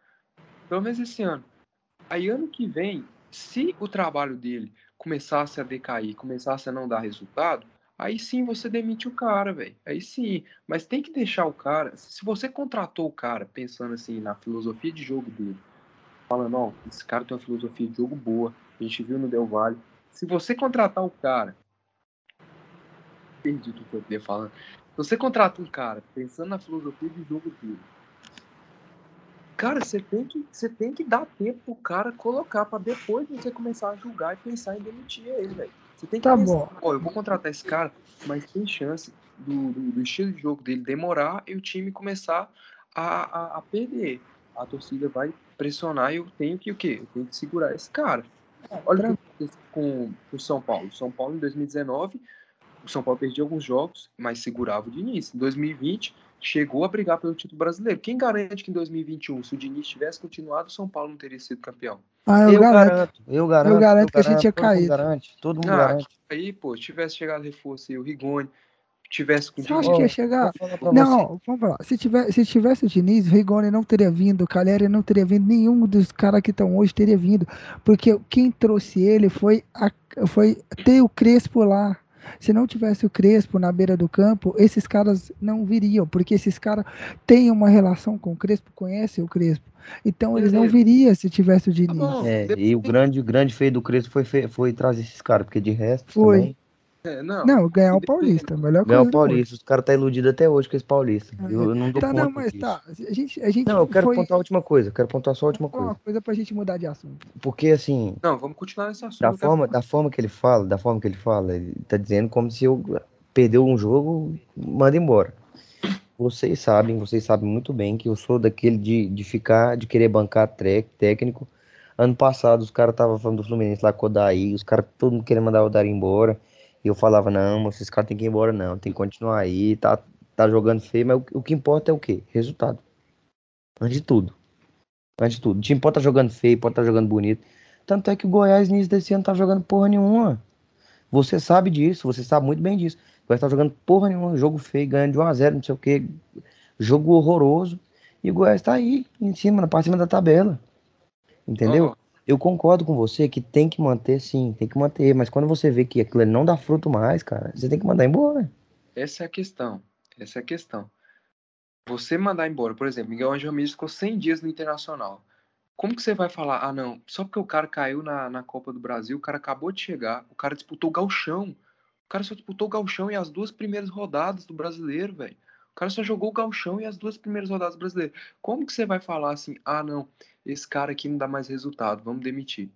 Pelo menos esse ano. Aí ano que vem, se o trabalho dele começasse a decair, começasse a não dar resultado, aí sim você demite o cara, velho. Aí sim. Mas tem que deixar o cara. Se você contratou o cara pensando assim na filosofia de jogo dele, falando, ó, esse cara tem uma filosofia de jogo boa, a gente viu no Del Valle. Se você contratar o cara. Perdi o que eu ia falando. Se você contrata um cara pensando na filosofia de jogo dele, Cara, você tem que, você tem que dar tempo pro cara colocar para depois você começar a julgar e pensar em demitir ele, velho. Você tem que tá pensar, bom. ó, eu vou contratar esse cara, mas tem chance do, do, do, estilo de jogo dele demorar e o time começar a, a, a, perder. A torcida vai pressionar e eu tenho que o quê? Eu tenho que segurar esse cara. Olha o que com o São Paulo. São Paulo em 2019, o São Paulo perdia alguns jogos, mas segurava o Diniz. Em 2020, chegou a brigar pelo título brasileiro. Quem garante que em 2021, se o Diniz tivesse continuado, o São Paulo não teria sido campeão? Ah, eu, eu garanto, garanto, eu garanto. Eu garanto que a gente ia cair. Garante, todo mundo ah, garante. Aí, pô, tivesse chegado reforço aí, o Rigoni, tivesse com Você acha que ia chegar? Não, vamos falar. Se tivesse, se tivesse o Diniz, o Rigoni não teria vindo, o Caleri não teria vindo, nenhum dos caras que estão hoje teria vindo. Porque quem trouxe ele foi, a, foi ter o Crespo lá. Se não tivesse o Crespo na beira do campo, esses caras não viriam, porque esses caras têm uma relação com o Crespo, conhecem o Crespo. Então eles não viriam se tivesse o tá Diniz. É, e o grande, o grande feio do Crespo foi, foi trazer esses caras, porque de resto. Foi. Também... É, não, não, ganhar o Paulista, melhor ganhar o Paulista, os caras tá iludido até hoje com esse Paulista. É. Eu, eu, não dou tá, conta não, mas disso. tá. A gente, a gente não, eu quero foi... pontuar a última coisa, quero pontuar só a última coisa. Uma coisa pra gente mudar de assunto. Porque assim. Não, vamos continuar nesse assunto. Da forma, da forma que ele fala, da forma que ele fala, ele tá dizendo como se eu perdeu um jogo, manda embora. Vocês sabem, vocês sabem muito bem que eu sou daquele de, de ficar, de querer bancar técnico. Ano passado os caras estavam falando do Fluminense lá com o Daí, os caras todo mundo querendo mandar o Daí embora. E eu falava, não, esses caras tem que ir embora, não, tem que continuar aí, tá, tá jogando feio, mas o, o que importa é o quê? Resultado. Antes de tudo. Antes de tudo. O time pode estar tá jogando feio, pode estar tá jogando bonito. Tanto é que o Goiás, início desse ano, tá jogando porra nenhuma. Você sabe disso, você sabe muito bem disso. Goiás tá jogando porra nenhuma, jogo feio, ganhando de 1x0, não sei o que, jogo horroroso. E o Goiás tá aí, em cima, na parte de cima da tabela. Entendeu? Eu concordo com você que tem que manter, sim, tem que manter. Mas quando você vê que aquilo não dá fruto mais, cara, você tem que mandar embora. essa é a questão. Essa é a questão. Você mandar embora, por exemplo, Miguel Angel Ramírez ficou 100 dias no Internacional. Como que você vai falar, ah não, só porque o cara caiu na, na Copa do Brasil, o cara acabou de chegar, o cara disputou o gauchão. O cara só disputou o gauchão e as duas primeiras rodadas do brasileiro, velho. O cara só jogou o gauchão e as duas primeiras rodadas do brasileiro. Como que você vai falar assim, ah não, esse cara aqui não dá mais resultado, vamos demitir.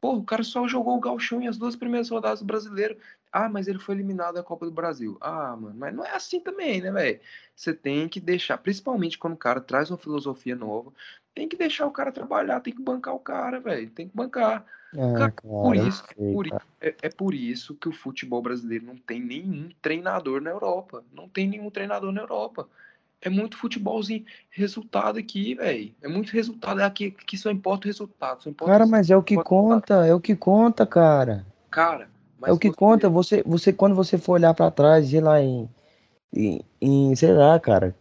Porra, o cara só jogou o gauchão e as duas primeiras rodadas do brasileiro. Ah, mas ele foi eliminado da Copa do Brasil. Ah, mano, mas não é assim também, né, velho? Você tem que deixar, principalmente quando o cara traz uma filosofia nova, tem que deixar o cara trabalhar, tem que bancar o cara, velho. Tem que bancar. Ah, Cara, cara, Por isso, sei, por é, é por isso que o futebol brasileiro não tem nenhum treinador na Europa. Não tem nenhum treinador na Europa. É muito futebolzinho. Resultado aqui, velho. É muito resultado. Aqui, aqui só importa o resultado. Só importa Cara, resultado. mas é o que conta, é o que conta, cara. Cara, mas É o que você- conta. Você, você quando você for olhar pra trás, sei lá, em, em, em, sei lá, cara,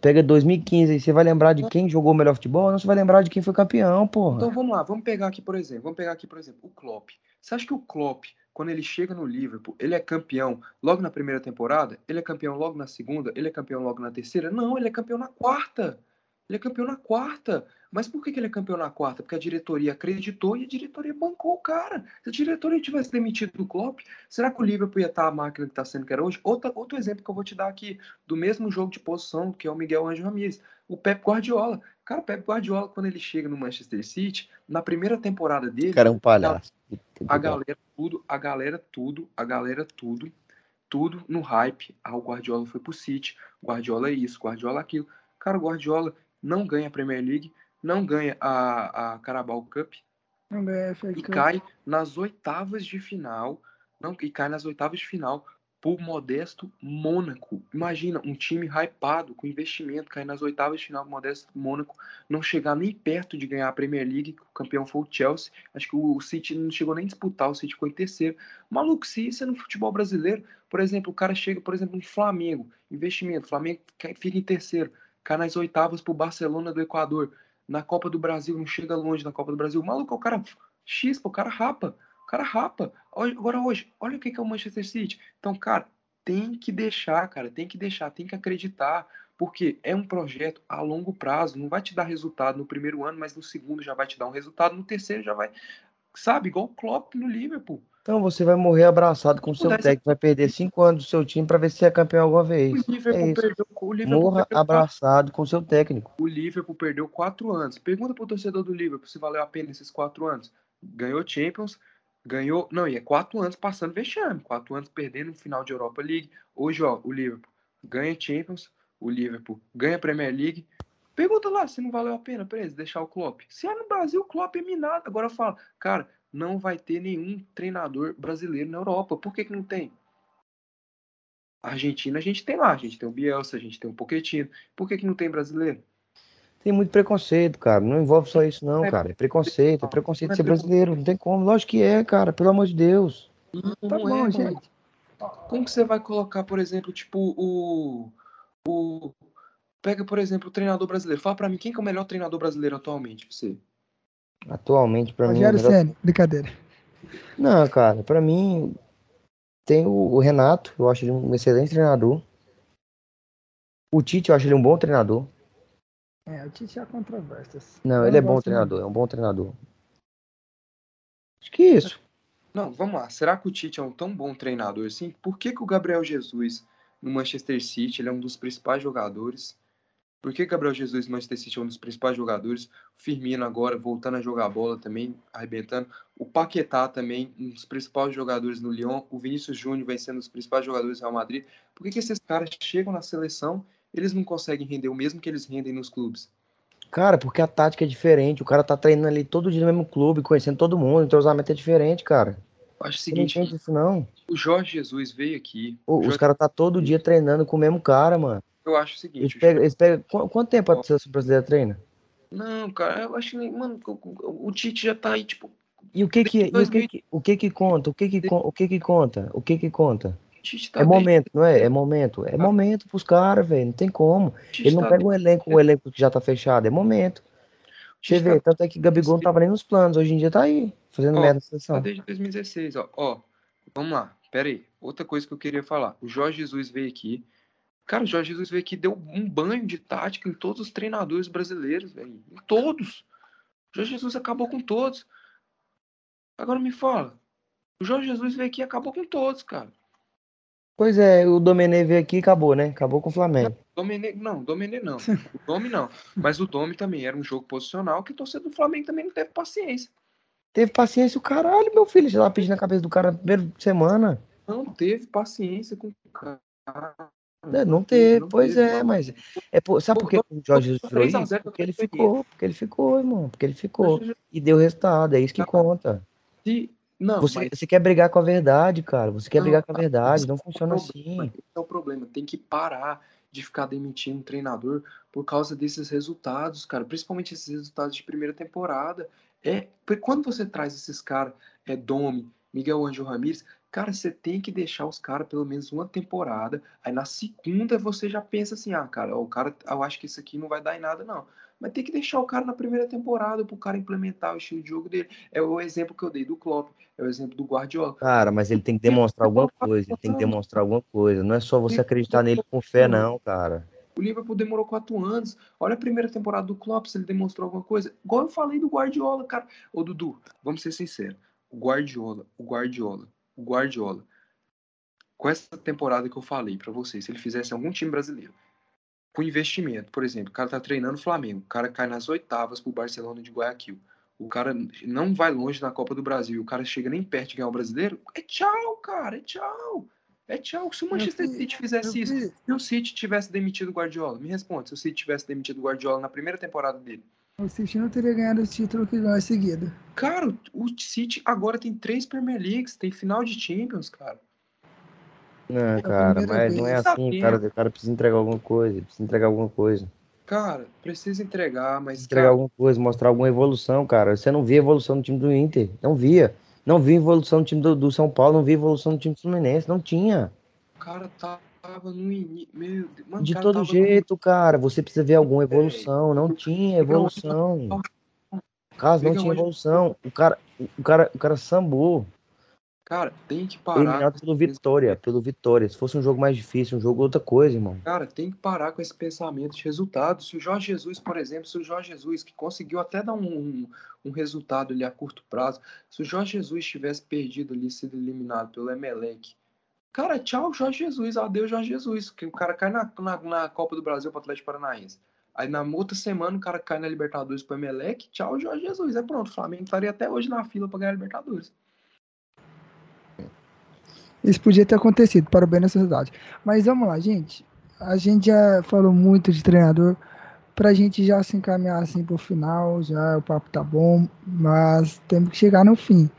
pega 2015 e você vai lembrar de quem jogou o melhor futebol, não você vai lembrar de quem foi campeão, porra. Então vamos lá, vamos pegar aqui, por exemplo, vamos pegar aqui, por exemplo, o Klopp. Você acha que o Klopp, quando ele chega no Liverpool, ele é campeão logo na primeira temporada? Ele é campeão logo na segunda? Ele é campeão logo na terceira? Não, ele é campeão na quarta. Ele é campeão na quarta. Mas por que que ele é campeão na quarta? Porque a diretoria acreditou e a diretoria bancou o cara. Se a diretoria tivesse demitido o Klopp, será que o Liverpool ia estar a máquina que está sendo que era hoje? Outra, outro exemplo que eu vou te dar aqui, do mesmo jogo de posição, que é o Miguel Angel Ramírez. O Pep Guardiola. Cara, o Pep Guardiola, quando ele chega no Manchester City, na primeira temporada dele, cara é um palhaço. a galera tudo, a galera tudo, a galera tudo, tudo no hype. Ah, o Guardiola foi pro City, Guardiola é isso, Guardiola é aquilo. Cara, o Guardiola não ganha a Premier League, não ganha a, a Carabao Cup FA e cai nas oitavas de final, não, e cai nas oitavas de final por modesto Mônaco. Imagina um time hypado com investimento cair nas oitavas de final com modesto Mônaco, não chegar nem perto de ganhar a Premier League, o campeão foi o Chelsea. Acho que o City não chegou nem a disputar, o City ficou em terceiro. Maluco, se isso é no futebol brasileiro, por exemplo, o cara chega, por exemplo, no Flamengo, investimento, Flamengo fica em terceiro, cai nas oitavas pro Barcelona do Equador. Na Copa do Brasil, não chega longe na Copa do Brasil. Maluco, o cara chispa, o cara rapa. O cara rapa. Agora hoje, olha o que que é o Manchester City. Então, cara, tem que deixar, cara, tem que deixar, tem que acreditar, porque é um projeto a longo prazo, não vai te dar resultado no primeiro ano, mas no segundo já vai te dar um resultado, no terceiro já vai, sabe, igual o Klopp no Liverpool. Então você vai morrer abraçado com o seu técnico, vai perder cinco anos do seu time pra ver se é campeão alguma vez. O Liverpool É perdeu, o Liverpool Morra perdeu abraçado com o seu técnico. o Liverpool perdeu quatro anos. Pergunta pro torcedor do Liverpool se valeu a pena esses quatro anos. Ganhou Champions, ganhou. Não, e é quatro anos passando vexame, quatro anos perdendo no final de Europa League. Hoje, ó, o Liverpool ganha Champions, o Liverpool ganha Premier League. Pergunta lá se não valeu a pena pra eles deixar o Klopp. Se é no Brasil, o Klopp é minado. Agora eu falo, cara, não vai ter nenhum treinador brasileiro na Europa. Por que, que não tem? A Argentina a gente tem lá, a gente tem o Bielsa, a gente tem o Pochettino. Por que, que não tem brasileiro? Tem muito preconceito, cara. Não envolve só isso, não, É- cara. É preconceito, é preconceito Não é de ser brasileiro. Não tem como. Lógico que é, cara. Pelo amor de Deus. Tá Não bom, é, mano. gente. Como que você vai colocar, por exemplo, tipo, o. o pega, por exemplo, o treinador brasileiro. Fala pra mim, quem que é o melhor treinador brasileiro atualmente, pra você? Atualmente, pra mim. Rogério melhor- Senna, brincadeira. Não, cara. Pra mim, tem o Renato. Eu acho ele um excelente treinador. O Tite, eu acho ele um bom treinador. É, o Tite há controvérsias. Não, Eu ele é bom treinador. É um bom treinador. Acho que isso. Não, vamos lá. Será que o Tite é um tão bom treinador assim? Por que, que o Gabriel Jesus no Manchester City ele é um dos principais jogadores? Por que Gabriel Jesus no Manchester City é um dos principais jogadores? O Firmino agora voltando a jogar bola também, arrebentando. O Paquetá também, um dos principais jogadores no Lyon. O Vinícius Júnior vem sendo um dos principais jogadores do Real Madrid. Por que, que esses caras chegam na seleção eles não conseguem render o mesmo que eles rendem nos clubes? Cara, porque a tática é diferente. O cara tá treinando ali todo dia no mesmo clube, conhecendo todo mundo. O entrosamento é diferente, cara. Eu acho o não seguinte, entende isso, não. o Jorge Jesus veio aqui. O- o Os Jorge- caras tá todo dia treinando com o mesmo cara, mano. Eu acho o Eles seguinte, o pegam, eles pegam... qu- Quanto tempo a seleção brasileira treina? Não, cara, eu acho que, mano, o- o, o Tite já tá aí, tipo, E o que que, e o que, que, o que que conta? O que que, o que que conta? O que que conta? Tá É bem. momento, não é? É momento. É momento pros caras, velho. Não tem como. Ele não tá pega bem. um elenco, um elenco que já tá fechado. É momento. Você Tite tá vê, tanto é que Gabigol não tava nem nos planos. Hoje em dia tá aí, fazendo Ó, merda na Tá seleção. desde 2016, ó. Ó, vamos lá. Pera aí. Outra coisa que eu queria falar. O Jorge Jesus veio aqui. Cara, o Jorge Jesus veio aqui e deu um banho de tática em todos os treinadores brasileiros, velho. Em todos. O Jorge Jesus acabou com todos. Agora me fala. O Jorge Jesus veio aqui e acabou com todos, cara. Pois é, o Domenech veio aqui e acabou, né? Acabou com o Flamengo. Domene, não, Domene não. O Domi não. Mas o Domi também era um jogo posicional que o torcedor do Flamengo também não teve paciência. Teve paciência o caralho, meu filho. Já tava pedindo a cabeça do cara na primeira semana. Não teve paciência com o cara. É, Não teve, não pois teve, é, não. mas. É, por- sabe por que o Jorge Jesus virou 3 a isso? 0 Porque ele ficou, porque ele ficou, irmão. Porque ele ficou. E deu resultado, é isso que conta. Se- Não, Você, mas você quer brigar com a verdade, cara. Você quer Não, brigar com a tá. verdade. Não é o funciona problema, assim. esse é o problema. Tem que parar de ficar demitindo um treinador por causa desses resultados, cara. Principalmente esses resultados de primeira temporada. É, porque quando você traz esses caras, é Domi, Miguel Angel Ramírez, cara, você tem que deixar os caras pelo menos uma temporada. Aí na segunda você já pensa assim, ah, cara, o cara, eu acho que isso aqui não vai dar em nada, não. Mas tem que deixar o cara na primeira temporada pro cara implementar o estilo de jogo dele. É o exemplo que eu dei do Klopp, é o exemplo do Guardiola. Cara, mas ele tem que demonstrar alguma coisa. Ele tem que demonstrar alguma coisa. Não é só você acreditar nele com fé, não, cara. O Liverpool demorou quatro anos. Olha a primeira temporada do Klopp, se ele demonstrou alguma coisa. Igual eu falei do Guardiola, cara. Ô, Dudu, vamos ser sinceros. O Guardiola, o Guardiola, o Guardiola. Com essa temporada que eu falei pra vocês, se ele fizesse algum time brasileiro, com investimento, por exemplo, o cara tá treinando o Flamengo, o cara cai nas oitavas pro Barcelona de Guayaquil. O cara não vai longe na Copa do Brasil, o cara chega nem perto de ganhar o brasileiro. É tchau, cara, é tchau. É tchau. Se o Manchester City fizesse isso, se o City tivesse demitido o Guardiola, me responde, se o City tivesse demitido o Guardiola na primeira temporada dele. O City não teria ganhado o título que ganhou em seguida. Cara, o City agora tem três Premier Leagues, tem final de Champions, cara. Não, a cara, mas não é assim. O cara, o cara precisa entregar alguma coisa. Precisa entregar alguma coisa. Cara, precisa entregar, mas Precisa entregar cara, alguma coisa, mostrar alguma evolução, cara. Você não via evolução no time do Inter. Não via. Não via evolução no time do, do São Paulo. Não via evolução no time do Fluminense. Não tinha. o cara tava no início. Meu Deus, mano, De todo tava no- jeito, cara, você precisa ver alguma evolução. Não tinha evolução. Caso não tinha evolução, o cara, o cara, o cara sambou, Cara, tem que parar. eliminado pelo Vitória, pelo Vitória. Se fosse um jogo mais difícil, um jogo outra coisa, irmão. Cara, tem que parar com esse pensamento de resultados. Se o Jorge Jesus, por exemplo, se o Jorge Jesus, que conseguiu até dar um, um, um resultado ali a curto prazo, se o Jorge Jesus tivesse perdido ali, sido eliminado pelo Emelec, cara, tchau, Jorge Jesus, adeus, Jorge Jesus, que o cara cai na, na, na Copa do Brasil para o Atlético Paranaense. Aí na outra semana o cara cai na Libertadores pro Emelec, tchau, Jorge Jesus. É pronto, o Flamengo estaria até hoje na fila para ganhar a Libertadores. Isso podia ter acontecido, para o bem da sociedade. Mas vamos lá, gente. A gente já falou muito de treinador. Pra gente já se encaminhar assim pro final, já o papo tá bom, mas temos que chegar no fim.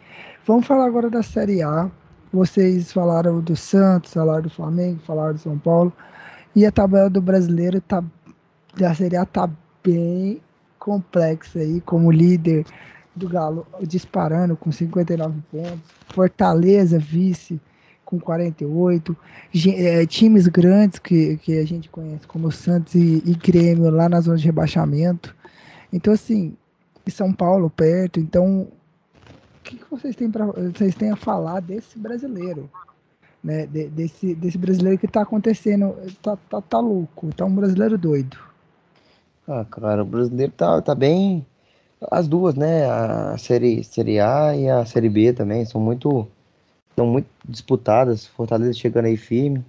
Vamos falar agora da Série A. Vocês falaram do Santos, falaram do Flamengo, falaram do São Paulo. E a tabela do brasileiro tá, da Série A tá bem complexa aí, como líder do Galo disparando com 59 pontos. Fortaleza, vice, com 48. Ge- eh, times grandes que, que a gente conhece, como Santos e, e Grêmio, lá na zona de rebaixamento. Então, assim, e São Paulo perto. Então, que, que vocês, têm pra, vocês têm a falar desse brasileiro? Né? De- desse, desse brasileiro que tá acontecendo, tá, tá, tá louco, tá um brasileiro doido. Ah, cara, o brasileiro tá, tá bem. As duas, né? A série, série A e a Série B também são muito, são muito disputadas. Fortaleza chegando aí firme,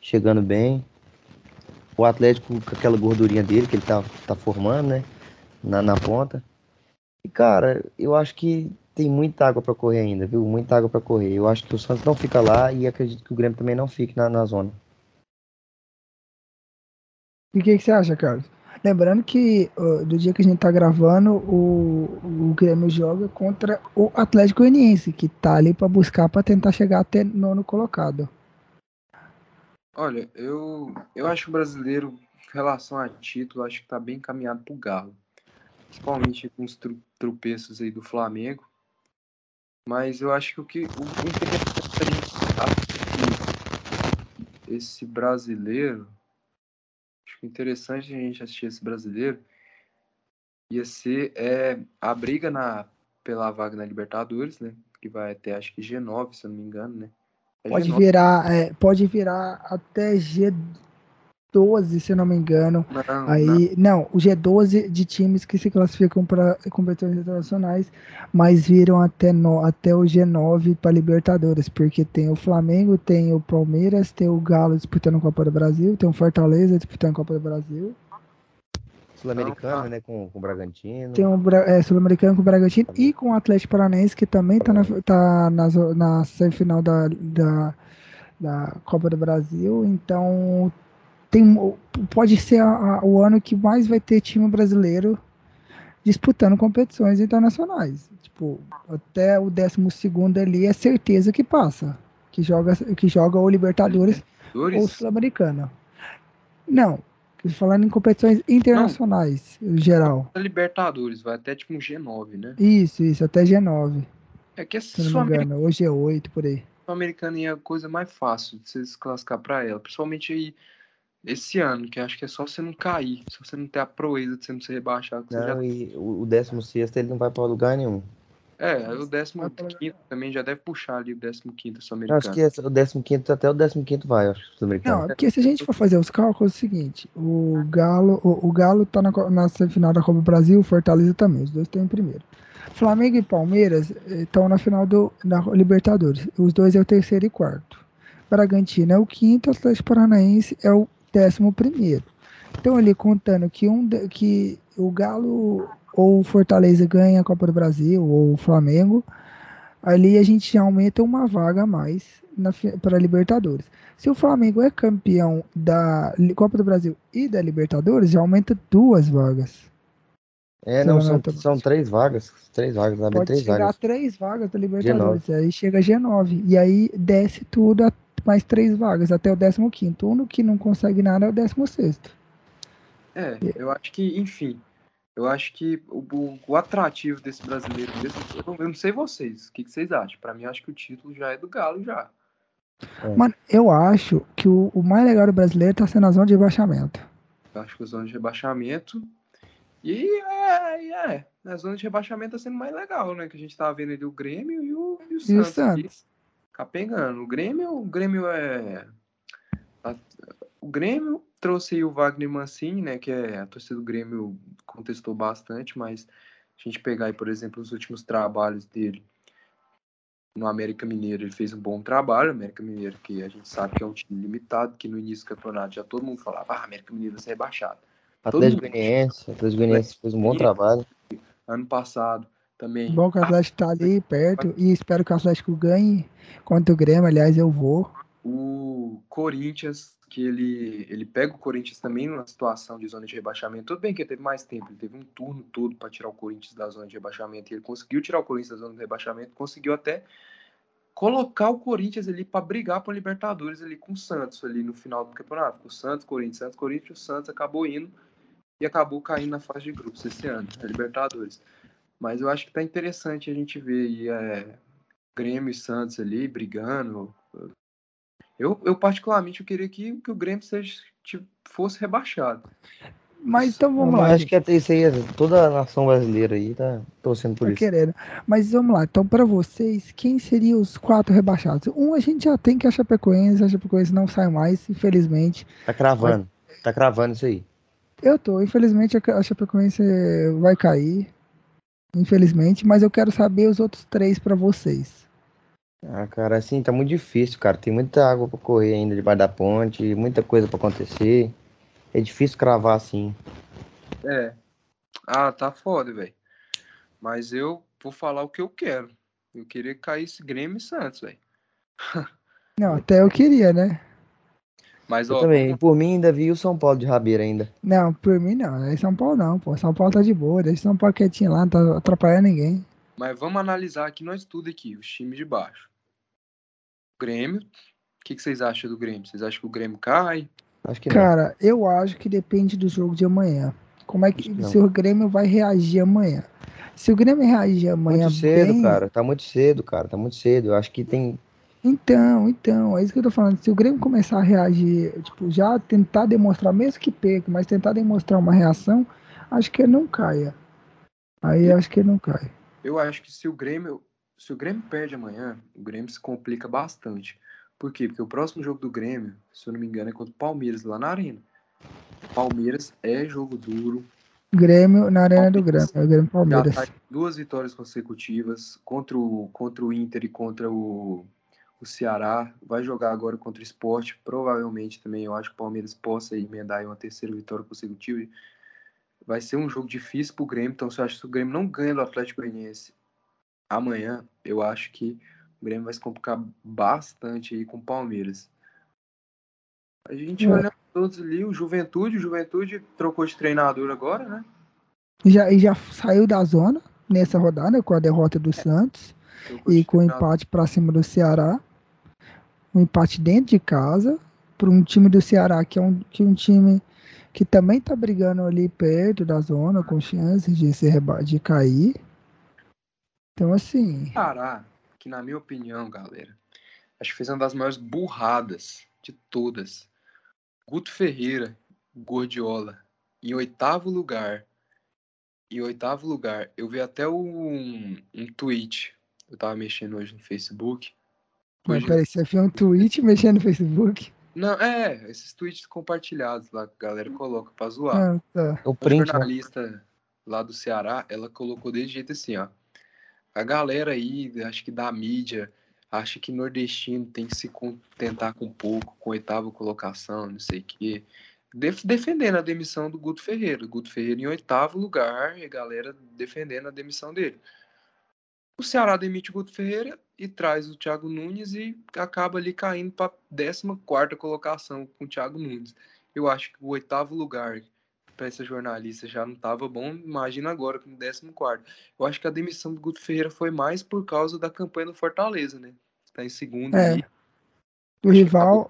chegando bem. O Atlético com aquela gordurinha dele que ele tá, tá formando, né? Na, na ponta. E, cara, eu acho que tem muita água pra correr ainda, viu? Muita água pra correr. Eu acho que o Santos não fica lá e acredito que o Grêmio também não fique na, na zona. E o que, que você acha, Carlos? Lembrando que ó, do dia que a gente tá gravando, o, o Grêmio joga contra o Atlético Goianiense, que tá ali pra buscar pra tentar chegar até nono colocado. Olha, eu, eu acho que o brasileiro, em relação a título, acho que tá bem encaminhado pro Galo. Principalmente com os tropeços aí do Flamengo. Mas eu acho que o que o, interessante é que esse brasileiro, acho que interessante a gente assistir esse brasileiro ia ser é, a briga na, pela vaga na Libertadores, né? Que vai até acho que G9, se eu não me engano, né? É Pode G9. virar, é, pode virar até G12, se eu não me engano. Não, não. Aí, não, o G12 de times que se classificam para competições internacionais, mas viram até, no, até o G9 para Libertadores, porque tem o Flamengo, tem o Palmeiras, tem o Galo disputando a Copa do Brasil, tem o Fortaleza disputando a Copa do Brasil, Sul-Americana, Não, né? Com, com o Bragantino. tem o Bra- é, Sul-Americano com o Bragantino e com o Atlético Paranaense, que também está na, tá na, na semifinal da, da, da Copa do Brasil, então tem, pode ser a- a- o ano que mais vai ter time brasileiro disputando competições internacionais. Tipo, até o 12 ali é certeza que passa. Que joga, que joga ou Libertadores ou? Sul-Americana. Não, falando em competições internacionais, em geral. Libertadores, vai até tipo um G9, né? Isso, isso, até G9, É que não me Sul-Americana engano. Ou G8, por aí. Sul-Americana é a coisa mais fácil de se classificar pra ela. Principalmente aí esse ano, que acho que é só você não cair, se você não ter a proeza de você não ser rebaixado. você já Não, e o, o 16 ele não vai pra lugar nenhum. É, o 15 Vai pra também já deve puxar ali o 15 Eu acho sul-americano. que esse- o 15 até o 15 vai, acho, Não, sul-americano. é porque se a gente for fazer os cálculos, é o seguinte: o Galo, o, o Galo tá na, na semifinal da Copa do Brasil, o Fortaleza também, os dois estão em primeiro. Flamengo e Palmeiras estão na final do, da Libertadores. Os dois é o terceiro e quarto. Bragantino é o quinto, Atlético Paranaense é o décimo primeiro. Então, ali contando que, um, que o Galo ou o Fortaleza ganha a Copa do Brasil, ou o Flamengo, ali a gente aumenta uma vaga a mais para Libertadores. Se o Flamengo é campeão da Copa do Brasil e da Libertadores, já aumenta duas vagas. É, não, são, são três vagas. Três vagas, abre Pode três chegar vagas. a três vagas da Libertadores. Aí chega a G9. E aí desce tudo mais três vagas, até o 15. O único que não consegue nada é o 16. É, eu acho que, enfim, eu acho que o, o- o atrativo desse brasileiro mesmo, eu não, eu não sei vocês, o que, que vocês acham? Pra mim, eu acho que o título já é do Galo já. Mano, eu acho que o, o mais legal do brasileiro tá sendo a zona de rebaixamento. Eu acho que a zona de rebaixamento. E é, e é, a zona de rebaixamento tá sendo mais legal, né? Que a gente tava vendo ali o Grêmio e o, e o E o Santos. Santos. Capengando. O Grêmio, o Grêmio é. o Grêmio trouxe aí o Wagner Mancini, né? Que é a torcida do Grêmio contestou bastante, mas a gente pegar aí, por exemplo, os últimos trabalhos dele no América Mineiro, ele fez um bom trabalho. América Mineiro, que a gente sabe que é um time limitado, que no início do campeonato já todo mundo falava, ah, América Mineiro vai ser rebaixado. Atlético Goianiense, Atlético Goianiense fez um bom trabalho. Ano passado também. Bom que o Atlético tá ali perto e espero que o Atlético ganhe contra o Grêmio. Aliás, eu vou. o Corinthians, que ele, ele pega o Corinthians também numa situação de zona de rebaixamento. Tudo bem que ele teve mais tempo, ele teve um turno todo para tirar o Corinthians da zona de rebaixamento e ele conseguiu tirar o Corinthians da zona de rebaixamento, conseguiu até colocar o Corinthians ali para brigar para Libertadores ali com o Santos ali no final do campeonato. O Santos, Corinthians, Santos, Corinthians, o Santos acabou indo e acabou caindo na fase de grupos esse ano, a Libertadores. Mas eu acho que tá interessante a gente ver aí é, Grêmio e Santos ali brigando, eu, eu particularmente, eu queria que, que o Grêmio seja, tipo, fosse rebaixado. Mas então vamos Mas lá. acho gente. que até isso aí, toda a nação brasileira aí tá torcendo por Tá isso. querendo. Mas vamos lá. Então, para vocês, quem seriam os quatro rebaixados? Um, a gente já tem que a Chapecoense. A Chapecoense não sai mais, infelizmente. Tá cravando. Tá cravando isso aí. Eu tô. Infelizmente, a Chapecoense vai cair. Infelizmente. Mas eu quero saber os outros três para vocês. Ah, cara, assim, tá muito difícil, cara. Tem muita água pra correr ainda debaixo da ponte, muita coisa pra acontecer. É difícil cravar assim. É. Ah, tá foda, velho. Mas eu vou falar o que eu quero. Eu queria que caísse Grêmio e Santos, velho. Não, até eu queria, né? Mas, Eu ó, também, vamos- por mim, ainda vi o São Paulo de rabeira ainda. Não, por mim não. É São Paulo não, pô. São Paulo tá de boa. Deixa São Paulo quietinho lá, não tá atrapalhando ninguém. mas vamos analisar aqui nós tudo aqui, os times de baixo. Grêmio. O que, que vocês acham do Grêmio? Vocês acham que o Grêmio cai? Acho que não. Cara, eu acho que depende do jogo de amanhã. Como é que que não. se o Grêmio vai reagir amanhã? Se o Grêmio reagir amanhã Muito cedo, bem, cara. Tá muito cedo, cara. Tá muito cedo. Eu acho que tem. Então, então, é isso que eu tô falando. Se o Grêmio começar a reagir, tipo, já tentar demonstrar, mesmo que perca, mas tentar demonstrar uma reação, acho que ele não caia. Aí acho que ele não cai. Eu acho que se o Grêmio, se o Grêmio perde amanhã, o Grêmio se complica bastante. Por quê? Porque o próximo jogo do Grêmio, se eu não me engano, é contra o Palmeiras lá na Arena. Palmeiras é jogo duro. Grêmio na Arena do Grêmio, é o Grêmio Palmeiras. Tá duas vitórias consecutivas contra o, contra o Inter e contra o, o Ceará. Vai jogar agora contra o Sport. Provavelmente também eu acho que o Palmeiras possa emendar uma terceira vitória consecutiva. Vai ser um jogo difícil pro Grêmio. Então, se eu acho que o Grêmio não ganha do Atlético Goianiense amanhã, eu acho que o Grêmio vai se complicar bastante aí com o Palmeiras. A gente É. olha todos ali, o Juventude, o Juventude trocou de treinador agora, né? Já, e já saiu da zona nessa rodada com a derrota do Santos Trocou e com o empate para cima do Ceará. Um empate dentro de casa para um time do Ceará que é um, que é um time que também tá brigando ali perto da zona, com chances de, reba- de cair. Então, assim, Ceará, que na minha opinião, galera, acho que fez uma das maiores burradas de todas. Guto Ferreira, Gordiola, em oitavo lugar. Em oitavo lugar, eu vi até um, um tweet. Eu tava mexendo hoje no Facebook. Mas Hoje- peraí, você viu um tweet mexendo no Facebook? Não, é, esses tweets compartilhados lá que a galera coloca pra zoar. Ah, tá. O A print, né? jornalista lá do Ceará, ela colocou desse jeito assim, ó. A galera aí, acho que da mídia, acha que nordestino tem que se contentar com pouco, com oitava colocação, não sei o quê. Def- defendendo a demissão do Guto Ferreira. O Guto Ferreira em oitavo lugar e a galera defendendo a demissão dele. O Ceará demite o Guto Ferreira e traz o Thiago Nunes e acaba ali caindo para 14 colocação com o Thiago Nunes. Eu acho que o oitavo lugar para essa jornalista já não estava bom, imagina agora com o 14. Eu acho que a demissão do Guto Ferreira foi mais por causa da campanha do Fortaleza, né? Tá em segundo É. O acho rival.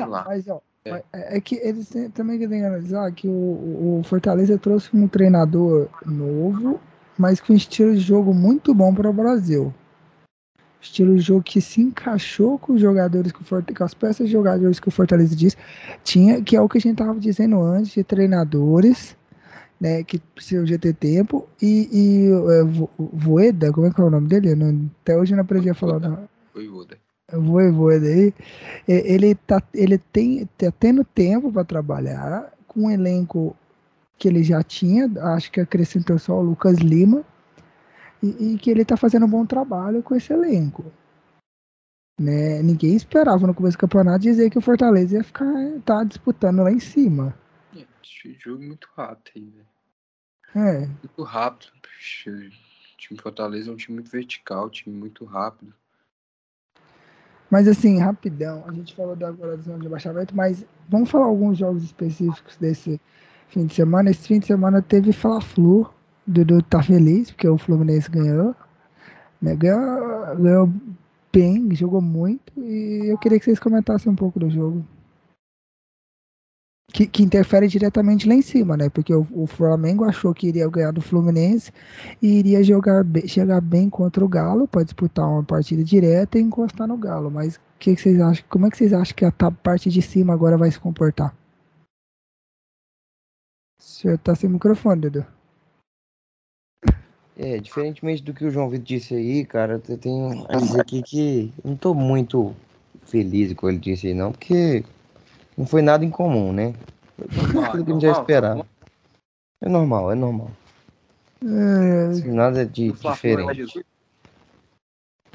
Não, lá. mas, ó, É. é é que eles têm- também tem que analisar que o, o Fortaleza trouxe um treinador novo, mas com estilo de jogo muito bom para o Brasil. Estilo de jogo que se encaixou com os jogadores, que o Forte- com as peças de jogadores que o Fortaleza diz, tinha, que é o que a gente estava dizendo antes, de treinadores, né, que precisam de ter tempo, e, e é, Vo- Voeda, como é que é o nome dele? Não- até hoje eu não aprendi a falar. Não. Foi Voda. Voivoda aí, ele tá, ele tem, tá tendo tempo para trabalhar com um elenco que ele já tinha, acho que acrescentou só o Lucas Lima, e, e que ele tá fazendo um bom trabalho com esse elenco. Né? Ninguém esperava no começo do campeonato dizer que o Fortaleza ia ficar tá disputando lá em cima. É, esse jogo muito rápido velho. É, Muito rápido. O time Fortaleza é um time muito vertical, um time muito rápido. mas assim, rapidão, a gente falou da agora da zona de rebaixamento, mas vamos falar alguns jogos específicos desse fim de semana. Esse fim de semana teve Fla-Flu, Dudu tá feliz porque o Fluminense ganhou, né? Ganhou, ganhou bem, jogou muito e eu queria que vocês comentassem um pouco do jogo. Que, que interfere diretamente lá em cima, né? Porque o, o Flamengo achou que iria ganhar do Fluminense e iria jogar chegar bem contra o Galo para disputar uma partida direta e encostar no Galo. Mas que que vocês acham? Como é que vocês acham que a parte de cima agora vai se comportar? O senhor tá sem microfone, Dudu. É, diferentemente do que o João Vitor disse aí, cara, eu tenho a dizer aqui que eu não tô muito feliz com o que ele disse aí, não, porque não foi nada incomum, né? Foi tudo aquilo que a gente já normal, esperava. É normal, é normal. É, Nada de é diferente.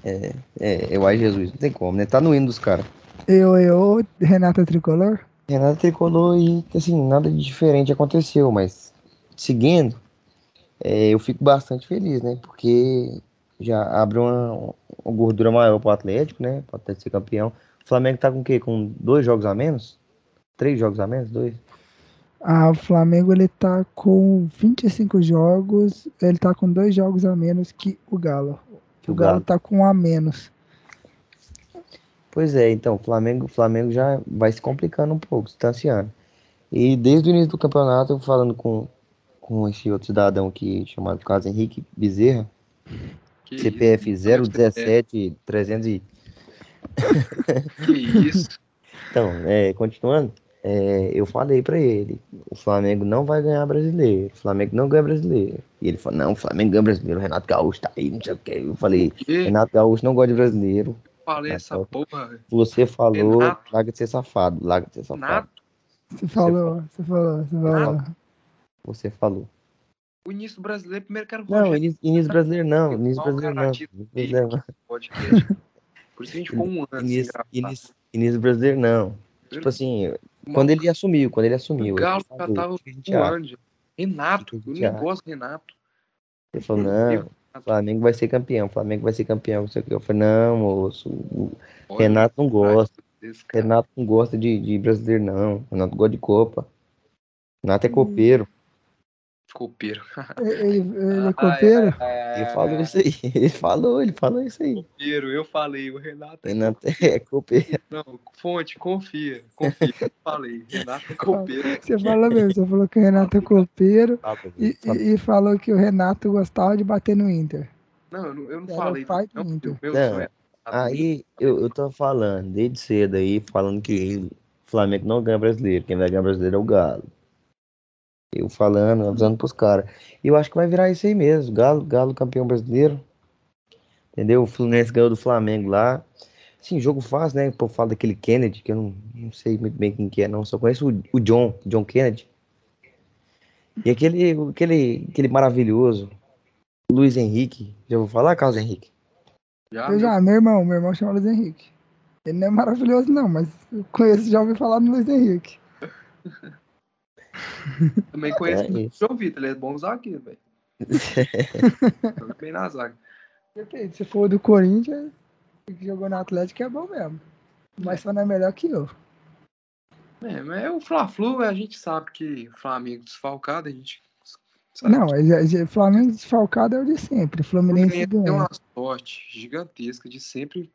É, é o Ai Jesus, não tem como, né? Tá no hino dos caras. eu, eu, Renata Tricolor. Renata tricolor e, assim, nada de diferente aconteceu, mas seguindo, é, eu fico bastante feliz, né? Porque já abre uma, uma gordura maior pro Atlético, né? Pro Atlético ser campeão. O Flamengo tá com o quê? Com dois jogos a menos? Três jogos a menos? Dois? Ah, o Flamengo ele tá com 25 jogos, ele tá com dois jogos a menos que o Galo. Que O Galo tá com um a menos. Pois é, então, o Flamengo, Flamengo já vai se complicando um pouco, distanciando. E desde o início do campeonato, eu falando com, com esse outro cidadão aqui, chamado Carlos Henrique Bezerra, Que CPF isso, 017 300 e Que isso? Então, é, continuando, é, eu falei pra ele, o Flamengo não vai ganhar brasileiro, o Flamengo não ganha brasileiro. E ele falou, não, o Flamengo ganha brasileiro, o Renato Gaúcho tá aí, não sei o que. Eu falei, Renato Gaúcho não gosta de brasileiro. Falei essa Natal. porra. Você falou, Renato. larga de ser safado, larga de ser safado. Renato, Você falou, você falou, você falou. Você falou. o início brasileiro, primeiro que era o Não, início, início brasileiro não, início brasileiro não. Início brasileiro não. podcast. Por isso que a gente ficou um ano Início, início, início brasileiro não. Tipo assim, quando ele assumiu, quando ele assumiu. O Galo já tava "O que a gente acha?" voando. Renato, O que eu nem gosto do Renato. Ele falou, não, Flamengo vai ser campeão, o Flamengo vai ser campeão, não sei o que. Eu falei, não, moço, o Olha, Renato não gosta. Renato não gosta de, de brasileiro, não. Renato gosta de Copa. Renato é copeiro. Copeiro. Ele, ele é copeiro? ai, ai, Ele ai, falou isso aí, ele falou, ele falou isso aí. Copeiro, eu falei, o Renato é Renato é copeiro. Não, fonte, confia, confia. Eu falei, Renato é copeiro. Você falou mesmo, você falou que o Renato é copeiro e, falou. e, e falou que o Renato gostava de bater no Inter. Não, eu não, eu não falei. não, Inter. o meu Não, é- Aí eu, eu tô falando, desde cedo aí, falando que o Flamengo não ganha brasileiro. Quem vai ganhar brasileiro é o Galo. Eu falando, avisando pros caras. E eu acho que vai virar isso aí mesmo. Galo, Galo campeão brasileiro. Entendeu? O Fluminense ganhou do Flamengo lá. Sim, jogo fácil, né? O povo fala daquele Kennedy, que eu não, não sei muito bem quem que é, não. Só conheço o, o John, John Kennedy. E aquele, aquele, aquele maravilhoso, Luiz Henrique. Já vou falar, Carlos Henrique? Já, Eu já, meu irmão, meu irmão chama Luiz Henrique. Ele não é maravilhoso, não, mas eu conheço, já ouvi falar no Luiz Henrique. também conheço É o. João Vitor, ele é bom zagueiro, velho. Bem na zaga. Depende, se for do Corinthians, que jogou no Atlético é bom mesmo. Mas só não é melhor que eu. É, mas é o Fla-Flu, a gente sabe que o Flamengo desfalcado, a gente sabe Não, é- é- Flamengo desfalcado é o de sempre. o Fluminense Fluminense tem uma sorte gigantesca de sempre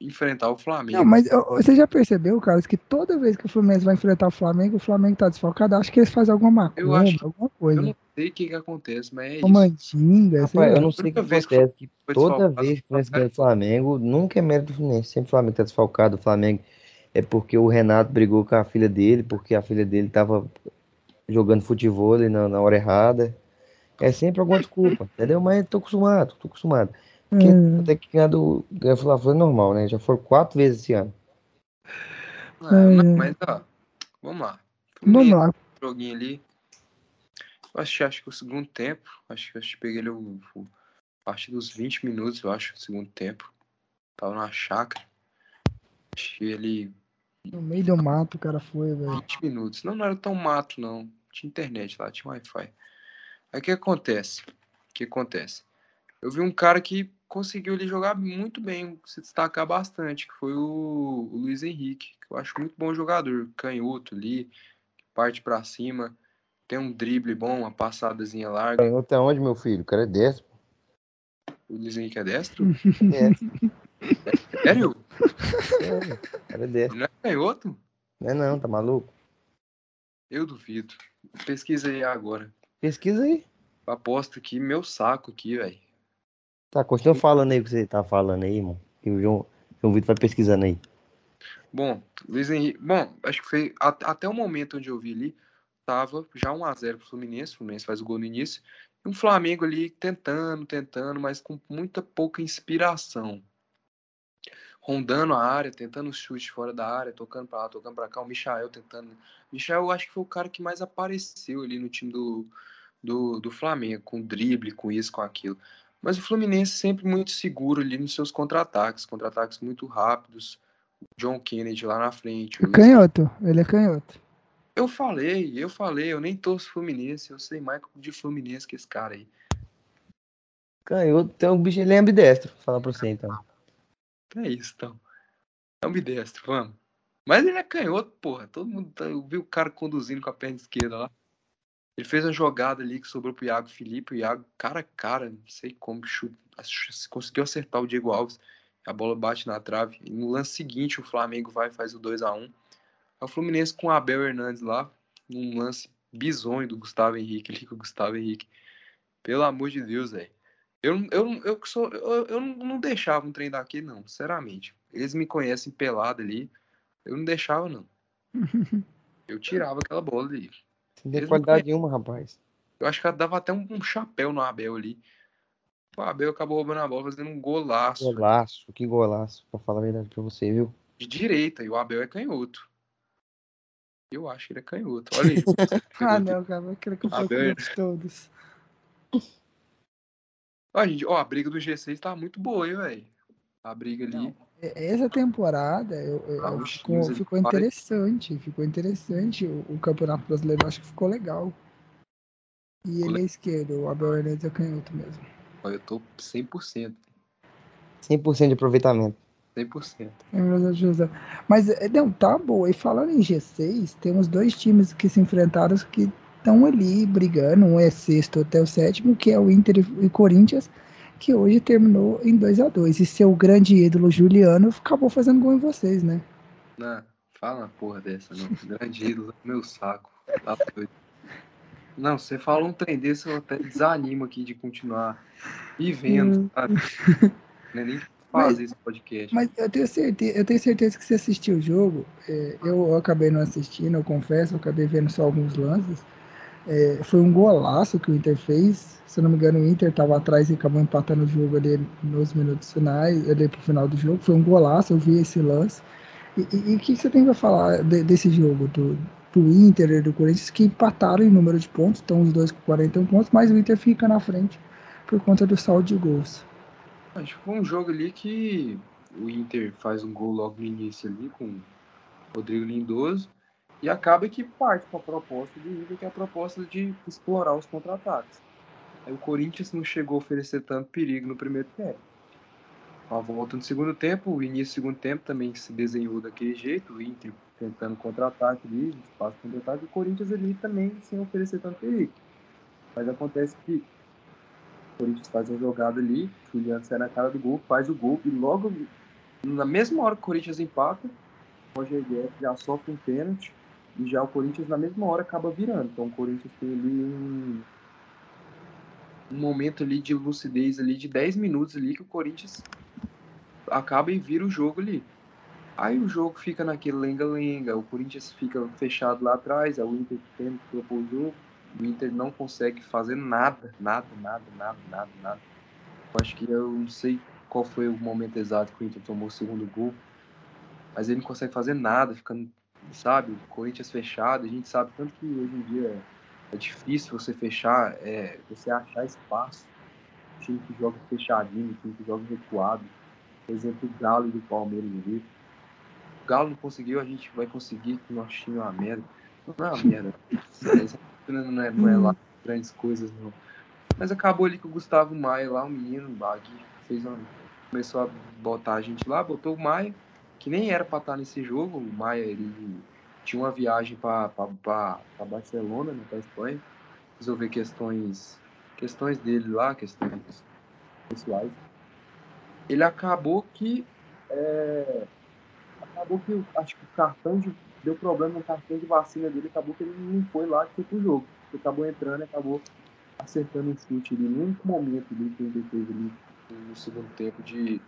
enfrentar o Flamengo. Não, mas você já percebeu, Carlos, que toda vez que o Fluminense vai enfrentar o Flamengo, o Flamengo tá desfalcado? Acho que eles fazem alguma macumba, Eu acho- alguma Eu coisa. não sei o que, que acontece, mas é isso. Uma mandinga, sei Rapaz, eu não sei o que acontece. que Foi Toda vez que o Fluminense Flamengo- ganha do Flamengo, nunca é mérito do Fluminense. Sempre o Flamengo tá desfalcado. O Flamengo é porque o Renato brigou com a filha dele, porque a filha dele tava jogando futebol ali na, na hora errada. É sempre alguma desculpa, entendeu? Mas tô acostumado, tô acostumado. Porque É. até que ganhar do ganhar do Fla-Flu é normal, né? Já foram quatro vezes esse ano. Ah, não, É. mas ó, vamos lá. Vamos lá. joguinho ali. Eu acho, acho que o segundo tempo, acho que acho que peguei ele o, o- a partir dos 20 minutos, eu acho, do segundo tempo. Tava na chácara. Achei ele No meio do mato o cara foi, velho. 20 minutos. Não, não era tão mato, não. Tinha internet lá, tinha Wi-Fi. Aí o que acontece? O que acontece? Eu vi um cara que conseguiu ele jogar muito bem, se destacar bastante, que foi o, o Luiz Henrique, que eu acho muito bom jogador, canhoto ali, parte pra cima, tem um drible bom, uma passadazinha larga. Até onde, meu filho? O cara é destro. O Luiz Henrique é destro? É, Sério? é, o cara é destro. Não é canhoto? Não é não, tá maluco? Eu duvido. Pesquisa aí agora. Pesquisa aí. Aposto aqui, meu saco aqui, velho. Tá, continua falando aí o que você tá falando aí, irmão. Que o João, João Vitor vai pesquisando aí. Bom, Luiz Henrique. Bom, acho que foi at- até o momento onde eu vi ali, tava já 1x0 pro Fluminense. O Fluminense faz o gol no início. E um Flamengo ali tentando, tentando, mas com muita pouca inspiração. Rondando a área, tentando chute fora da área, tocando pra lá, tocando pra cá. O Michael tentando. O Michael, eu acho que foi o cara que mais apareceu ali no time do, do, do Flamengo, com drible, com isso, com aquilo. Mas o Fluminense sempre muito seguro ali nos seus contra-ataques, contra-ataques muito rápidos. John Kennedy lá na frente. o É Luiz- canhoto, ele é canhoto. Eu falei, eu falei, eu nem torço Fluminense, eu sei mais de Fluminense que esse cara aí. Canhoto, então o bicho ele é ambidestro. Vou falar pra você então. É isso, então. É ambidestro, vamos. Mas ele é canhoto, porra. Todo mundo tá, eu vi o cara conduzindo com a perna esquerda lá. Ele fez uma jogada ali que sobrou pro Iago Felipe. O Iago, cara a cara, não sei como, chuta, conseguiu acertar o Diego Alves. A bola bate na trave. E no lance seguinte, o Flamengo vai e faz o 2 a 1 É o Fluminense com o Abel Hernandes lá. Num lance bizonho do Gustavo Henrique. Ali com o Gustavo Henrique. Pelo amor de Deus, velho. Eu, eu, eu, sou, eu, eu não deixava um trem daquele, não, sinceramente. eles me conhecem pelado ali. Eu não deixava, não. Eu tirava aquela bola ali. Sem não qualidade nenhuma, rapaz. Eu acho que ela dava até um, um chapéu no Abel ali. O Abel acabou roubando a bola, fazendo um golaço Golaço, que golaço, pra falar a verdade pra você, viu? de direita. E o Abel é canhoto. Eu acho que ele é canhoto. Olha aí. Ah, não, cara, aquele que eu procuro bem. de todos. Ó, gente, ó, a briga do G6 tá muito boa, hein, velho? A briga ali. Não, Essa temporada eu, eu- Ah, ficou, ficou interessante. Ficou interessante. O, o Campeonato Brasileiro acho que ficou legal. E Ficou ele é esquerdo, o Abel Hernandes é canhoto mesmo. Eu tô 100%. 100% de aproveitamento. 100%. É. Mas é, não, tá boa. E falando em G6, temos dois times que se enfrentaram que estão ali brigando. Um é sexto até o sétimo, que é o Inter e o Corinthians, que hoje terminou em 2 a 2 E seu grande ídolo, Juliano, acabou fazendo gol em vocês, né? Não, fala uma porra dessa, não. Grande ídolo, meu saco. Tá doido. Não, você fala um trem desse, eu até desanimo aqui de continuar vivendo, sabe? Não é nem fazer esse podcast. Mas eu tenho certeza, eu tenho certeza que você assistiu o jogo. É, eu, eu acabei não assistindo, eu confesso, eu acabei vendo só alguns lances. É, foi um golaço que o Inter fez. Se eu não me engano, o Inter estava atrás e acabou empatando o jogo ali nos minutos finais, ali pro final do jogo. Foi um golaço, eu vi esse lance. E o que você tem para falar de- desse jogo, do, do Inter e do Corinthians, que empataram em número de pontos, estão os dois com 41 pontos, mas o Inter fica na frente por conta do saldo de gols. Acho que foi um jogo ali que o Inter faz um gol logo no início ali com o Rodrigo Lindoso e acaba que parte com a proposta do Inter, que é a proposta de explorar os contra-ataques. Aí o Corinthians não chegou a oferecer tanto perigo no primeiro tempo. A volta no segundo tempo, o início do segundo tempo também se desenhou daquele jeito, o Inter tentando contra-ataque ali, espaço contra-ataque, o Corinthians ali também sem oferecer tanto perigo. Mas acontece que o Corinthians faz uma jogada ali, o Juliano sai na cara do gol, faz o gol e logo na mesma hora que o Corinthians empata, o Roger Guedes já sofre um pênalti e já o Corinthians na mesma hora acaba virando. Então o Corinthians tem ali um, um momento ali de lucidez ali de 10 minutos ali que o Corinthians acaba e vira o jogo ali. Aí o jogo fica naquele lenga-lenga, o Corinthians fica fechado lá atrás, o Inter tenta propor o jogo, o Inter não consegue fazer nada, nada, nada, nada, nada, nada. Eu acho que eu não sei qual foi o momento exato que o Inter tomou o segundo gol, mas ele não consegue fazer nada, ficando, sabe, o Corinthians fechado, a gente sabe tanto que hoje em dia é difícil você fechar, é, você achar espaço, time que joga fechadinho, time que joga recuado, por exemplo, o Galo e do Palmeiras ali. O Galo não conseguiu, a gente vai conseguir, que nosso time é uma merda. Não é uma merda. Não é, não é lá grandes coisas, não. Mas acabou ali com o Gustavo Maia lá, o menino, o Bagui, fez uma, começou a botar a gente lá, botou o Maia, que nem era pra estar nesse jogo. O Maia, ele tinha uma viagem pra Barcelona, né, pra Espanha, resolver questões, questões dele lá, questões pessoais. Ele acabou que é, acabou que acho que o cartão de deu problema no cartão de vacina dele, acabou que ele não foi lá que foi pro jogo. Ele acabou entrando e acabou acertando um chute ali no único momento ali que ele teve ali no segundo tempo de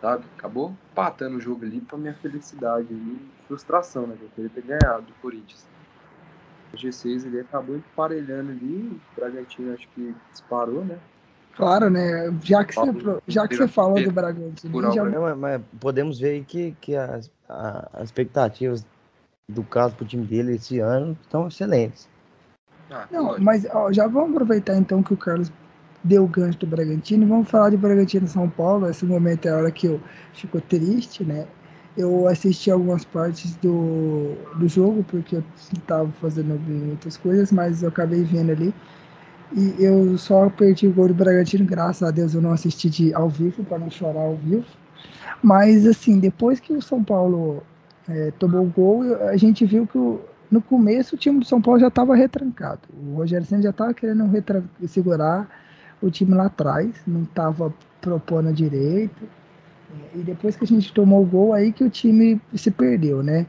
sabe, acabou empatando o jogo ali pra minha felicidade ali, frustração, né, que eu queria ter ganhado do Corinthians. O G6 ele acabou emparelhando ali, o Bragantino acho que disparou, né? Claro, né? Já que você, já que você falou do Bragantino, já, obra. Não, mas, mas podemos ver aí que, que as, a- as expectativas do caso pro time dele esse ano estão excelentes. Ah, Não, lógico. mas ó, já vamos aproveitar então que o Carlos deu o gancho do Bragantino vamos falar de Bragantino São Paulo. Esse momento é a hora que eu fico triste, né? Eu assisti algumas partes do, do jogo porque eu estava fazendo muitas coisas, mas eu acabei vendo ali. E eu só perdi o gol do Bragantino, graças a Deus eu não assisti de, ao vivo, para não chorar ao vivo. Mas assim, depois que o São Paulo é, tomou o gol, a gente viu que o, no começo o time do São Paulo já estava retrancado. O Rogério Senna já estava querendo retran- segurar o time lá atrás, não estava propondo direito. E depois que a gente tomou o gol, aí que o time se perdeu, né?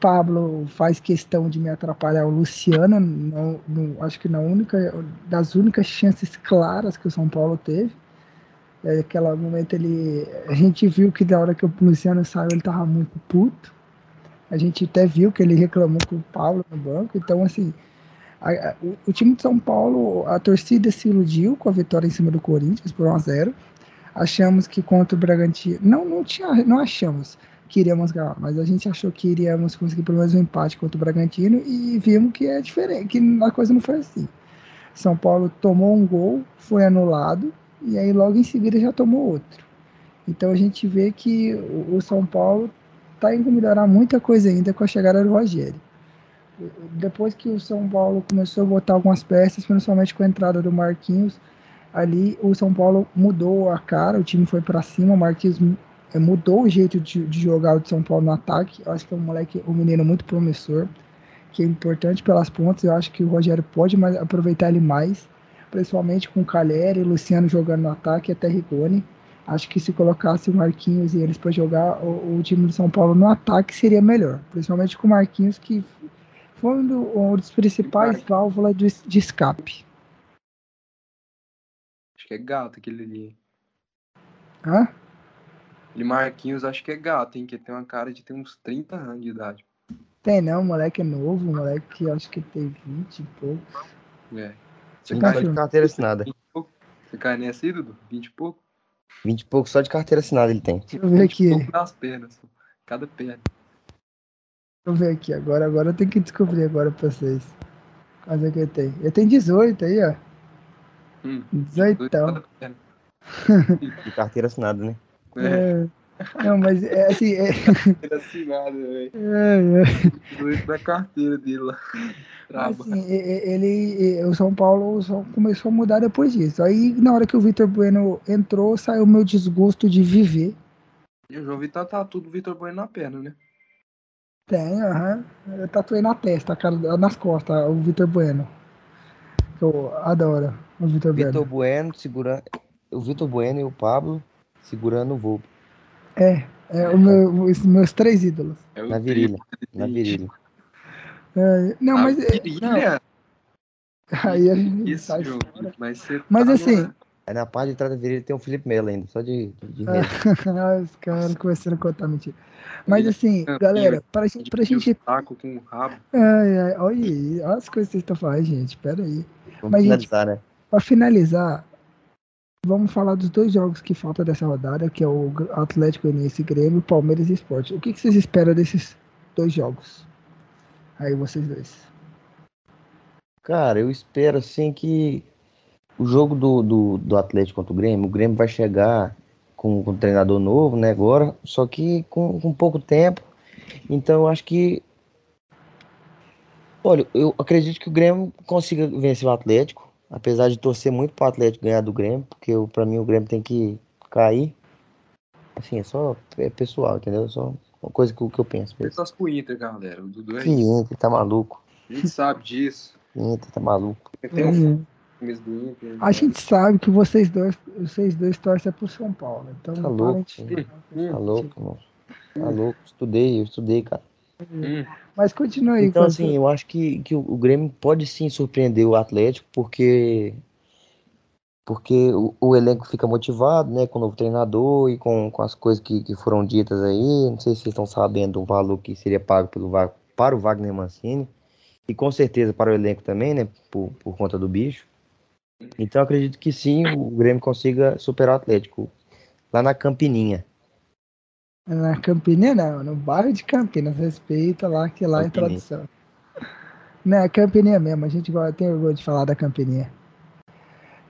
Pablo faz questão de me atrapalhar o Luciano, não- acho que na única das únicas chances claras que o São Paulo teve. É, momento ele. A gente viu que da hora que o Luciano saiu, ele tava muito puto. A gente até viu que ele reclamou com o Paulo no banco. Então, assim, a, o, o, time de São Paulo, a torcida se iludiu com a vitória em cima do Corinthians por 1 a 0 Achamos que contra o Bragantino. Não, não, tinha, não achamos que iríamos ganhar, mas a gente achou que iríamos conseguir pelo menos um empate contra o Bragantino e vimos que é diferente, que a coisa não foi assim. São Paulo tomou um gol, foi anulado e aí logo em seguida já tomou outro. Então a gente vê que o São Paulo está indo melhorar muita coisa ainda com a chegada do Rogério. Depois que o São Paulo começou a botar algumas peças, principalmente com a entrada do Marquinhos, ali o São Paulo mudou a cara, o time foi para cima, o Marquinhos é, mudou o jeito de, de, jogar o de São Paulo no ataque. Eu acho que é um moleque, um menino muito promissor, que é importante pelas pontas. Eu acho que o Rogério pode mais, aproveitar ele mais, principalmente com o Caleri o Luciano jogando no ataque até Rigoni. Acho que se colocasse o Marquinhos e eles para jogar o, o, time do São Paulo no ataque seria melhor, principalmente com o Marquinhos que foi um, do, um dos principais válvulas de, de escape. Acho que é gato aquele ali. Hã? E Marquinhos acho que é gato, hein? Que tem uma cara de ter uns 30 anos de idade. Tem não, o moleque é novo, o moleque acho que tem 20 e pouco. É. Você cai de carteira assinada. Você cai nessa aí, Dudu? 20 e pouco? 20 e pouco só de carteira assinada ele tem. Deixa eu ver aqui. Das pernas, cada perna. Deixa eu ver aqui, agora, agora eu tenho que descobrir agora pra vocês. Quanto é que ele tem? Ele tem 18 aí, ó. Hum, 18 então. De carteira assinada, né? É. Não, mas é assim. É... Ele assinado, velho. É, é. da carteira dele lá. Assim, ele, o São Paulo só começou a mudar depois disso. Aí, na hora que o Vitor Bueno entrou, saiu o meu desgosto de viver. E o João Vitor tá tudo Vitor Bueno na perna, né? Tem, aham. Eu tatuei na testa, cara, nas costas, o Vitor Bueno. Eu adoro o Vitor Bueno. Vitor Bueno, segura... o Vitor Bueno e o Pablo segurando o voo. É, é o meu, os meus três ídolos. É na virilha. Na virilha. É, não, a mas. Virilha? Não. Aí a gente Isso, sai João, mas Mas tá assim. Aí na parte de trás da virilha tem o Felipe Melo ainda, só de, de É. Ah, Os caras começando a contar mentira. Mas assim, Campinho, galera, pra gente. Pra gente taco com o rabo. ai, ai, olha olha as coisas que vocês estão falando, gente. Pera aí. Vamos Mas, gente, finalizar, né? Pra finalizar, vamos falar dos dois jogos que faltam dessa rodada, que é o Atlético Goianiense e Grêmio, Palmeiras e Sport. O que, que vocês esperam desses dois jogos? Aí vocês dois. Cara, eu espero assim que o jogo do, do, do Atlético contra o Grêmio, o Grêmio vai chegar com, com um treinador novo, né, agora, só que com, com pouco tempo. Então eu acho que. Olha, eu acredito que o Grêmio consiga vencer o Atlético, apesar de torcer muito para o Atlético ganhar do Grêmio, porque eu- pra mim o Grêmio tem que cair. Assim, é só é pessoal, entendeu? É Só uma coisa que, eu- que eu penso. Você torce pro Inter, galera. O Dudu é Que isso. Inter, tá maluco. A gente sabe disso. Inter, tá maluco. Tem um Hum. Do Inter. A gente sabe que vocês dois, vocês dois torcem pro São Paulo. Então Tá louco, de- Hum, Tá louco, irmão. Tá louco. Estudei, eu estudei, cara. hum. Mas continua aí. Então, assim, essa- eu acho que, que o Grêmio pode sim surpreender o Atlético, porque porque o, o elenco fica motivado, né, com o novo treinador e com, com as coisas que, que foram ditas aí. Não sei se vocês estão sabendo o valor que seria pago pelo, para o Wagner Mancini e com certeza para o elenco também, né, por, por conta do bicho. Então, eu acredito que sim, o Grêmio consiga superar o Atlético lá na Campininha. Na Campinas, não, no bairro de Campinas, respeita lá, que lá é Campininha. tradição. Não, é Campininha mesmo, a gente tem orgulho de falar da Campininha.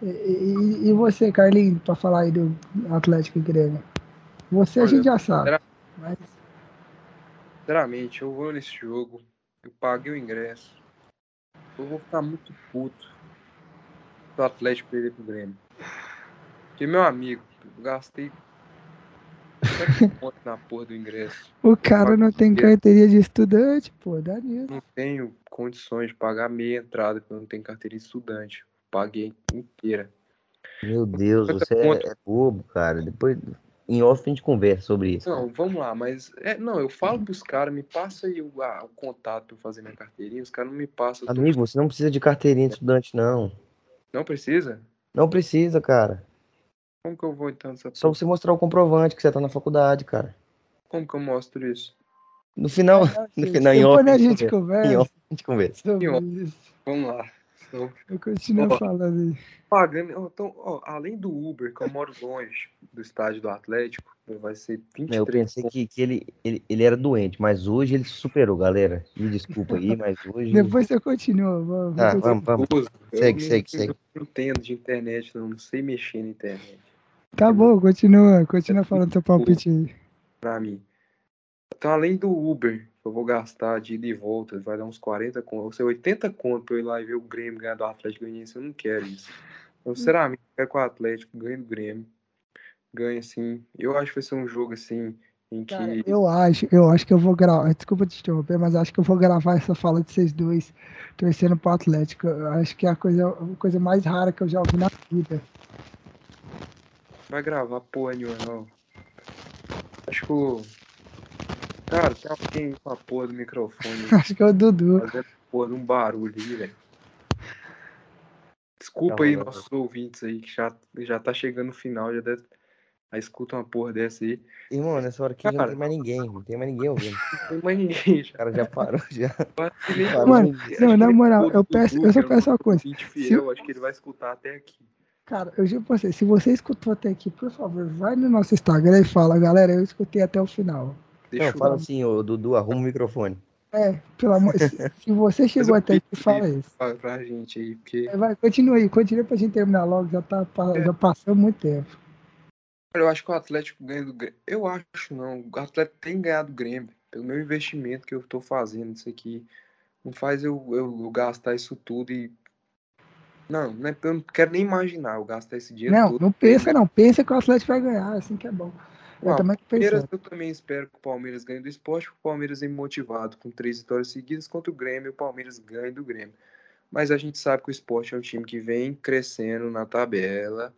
E, e- e você, Carlinhos, pra falar aí do Atlético e Grêmio? Você a Olha, gente já sabe, mas Sinceramente, eu vou nesse jogo. Eu paguei o ingresso. Eu vou ficar muito puto do Atlético perder pro Grêmio. Porque, meu amigo, eu gastei na porra do ingresso. o cara não tem carteirinha de estudante, pô, dá nisso. Não tenho condições de pagar meia entrada, porque eu não tenho carteira de estudante. Paguei inteira. Meu Deus, você é, é bobo, cara. Depois, em off, a gente conversa sobre isso. Não, vamos lá, mas. É, não, eu falo pros caras, me passa aí o, ah, o contato pra eu fazer minha carteirinha. Os caras não me passam. eu tô- Amigo, você não precisa de carteirinha de estudante, não. Não precisa? Não precisa, cara. Como que eu vou então nessa Só você mostrar o comprovante que você tá na faculdade, cara. Como que eu mostro isso? No final, no final, em off, a a gente conversa. Em off, a gente conversa. Vamos lá. Então, Eu continuo Ó. falando aí. pagando. ó, Então, ó, além do Uber, que eu moro longe do estádio do Atlético, vai ser 23 Eu pensei que, que ele, ele, ele era doente, mas hoje ele superou, galera. Me desculpa aí, mas hoje. Depois você continua. Vamos, Tá, vamos. vamos, vamos. pontos. Eu Segue, não- segue, segue. Eu não entendo de internet, não, não sei mexer na internet. Tá bom, continua. Continua falando seu palpite aí. Pra mim. Então, além do Uber, eu vou gastar de ida e volta, vai dar uns 40 conto, ou seja, 80 conto pra eu ir lá e ver o Grêmio ganhar do Atlético Goianiense, eu não quero isso. Eu, sinceramente, quero que o Atlético ganhe do Grêmio. Ganhe, assim. Eu acho que vai ser um jogo, assim, em que... Cara, eu acho, eu acho que eu vou gravar. Desculpa te interromper, mas acho que eu vou gravar essa fala de vocês dois torcendo pro Atlético. Eu acho que é a coisa, a coisa mais rara que eu já ouvi na vida. Vai gravar porra nenhuma, não. Acho que o... Cara, tem alguém com a porra do microfone Acho que é o Dudu. fazendo porra de um barulho aí, velho. Desculpa Tá aí, bom, tá nossos ouvintes aí, que já, já tá chegando no final, já deve. Aí escuta uma porra dessa aí. Irmão, nessa hora aqui já não Cara. tem mais ninguém. Não tem mais ninguém ouvindo. Não tem mais ninguém O já. cara já parou, já. Nem- Mano, não, na moral, eu peço- eu só peço uma coisa. Fiel, acho que ele vai escutar até aqui. Cara, eu juro pra você, se você escutou até aqui, por favor, vai no nosso Instagram e fala, galera, eu escutei até o final. Deixa Não, eu fala assim, ô Dudu, arruma o microfone. É, pelo amor se, se você chegou até aqui, fala isso. pra, pra gente aí, porque É, Vai, continua aí, continua pra gente terminar logo, já, tá, É. já passou muito tempo. Olha, eu acho que o Atlético ganha do Grêmio. Eu acho não. O Atlético tem ganhado do Grêmio. Pelo meu investimento que eu tô fazendo isso aqui. Não faz eu, eu, eu gastar isso tudo e. Não, não é- eu não quero nem imaginar eu gastar esse dinheiro Não, todo. não pensa não, pensa que o Atlético vai ganhar, assim que é bom. Eu Ó, também Palmeiras, eu também espero que o Palmeiras ganhe do esporte, porque o Palmeiras é motivado com três vitórias seguidas contra o Grêmio e o Palmeiras ganha do Grêmio. Mas a gente sabe que o esporte é um time que vem crescendo na tabela.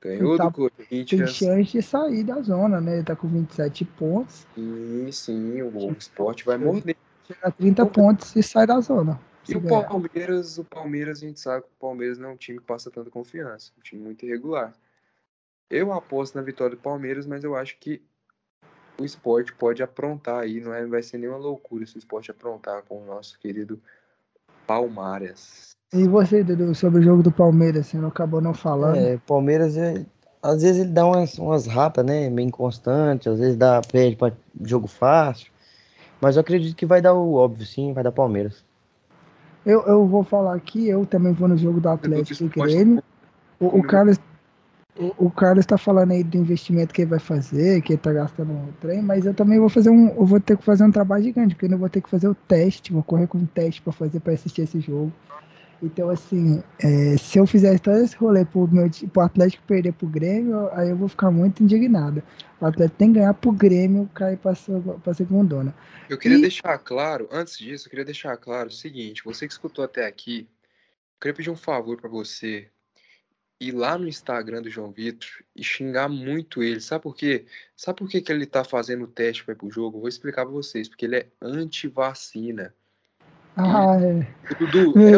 Ganhou tá- do Tem Corinthians. chance de sair da zona, né? Ele tá com 27 pontos, Sim, sim, o esporte vai morder. chega a 30 pontos e sai da zona. E o ganhar. Palmeiras, o Palmeiras, a gente sabe que o Palmeiras não é um time que passa tanta confiança, um time muito irregular. Eu aposto na vitória do Palmeiras, mas eu acho que o esporte pode aprontar aí, não é, vai ser nenhuma loucura se o esporte aprontar com o nosso querido Palmares. E você, Dudu, sobre o jogo do Palmeiras, você não acabou não falando. É, Palmeiras, é, às vezes ele dá umas, umas ratas, né? Meio inconstante, às vezes dá perde para jogo fácil. Mas eu acredito que vai dar o óbvio, sim, vai dar Palmeiras. Eu, eu vou falar aqui, eu também vou no jogo do Atlético e Grêmio. O, o Carlos, o, o Carlos tá falando aí do investimento que ele vai fazer, que ele tá gastando no trem, mas eu também vou fazer um, eu vou ter que fazer um trabalho gigante, porque eu vou ter que fazer o teste, vou correr com um teste para fazer para assistir esse jogo. Então, assim, é, se eu fizer todo esse rolê pro, meu, ti- pro Atlético perder pro Grêmio, aí eu vou ficar muito indignado. O Atlético tem que ganhar pro Grêmio cair pra, se- pra segundona. Eu queria E- deixar claro, antes disso, eu queria deixar claro o seguinte: você que escutou até aqui, eu queria pedir um favor pra você ir lá no Instagram do João Vitor e xingar muito ele. Sabe por quê? Sabe por que, que ele tá fazendo o teste para ir pro jogo? Eu vou explicar pra vocês, porque ele é anti-vacina. Ah, é. Dudu, é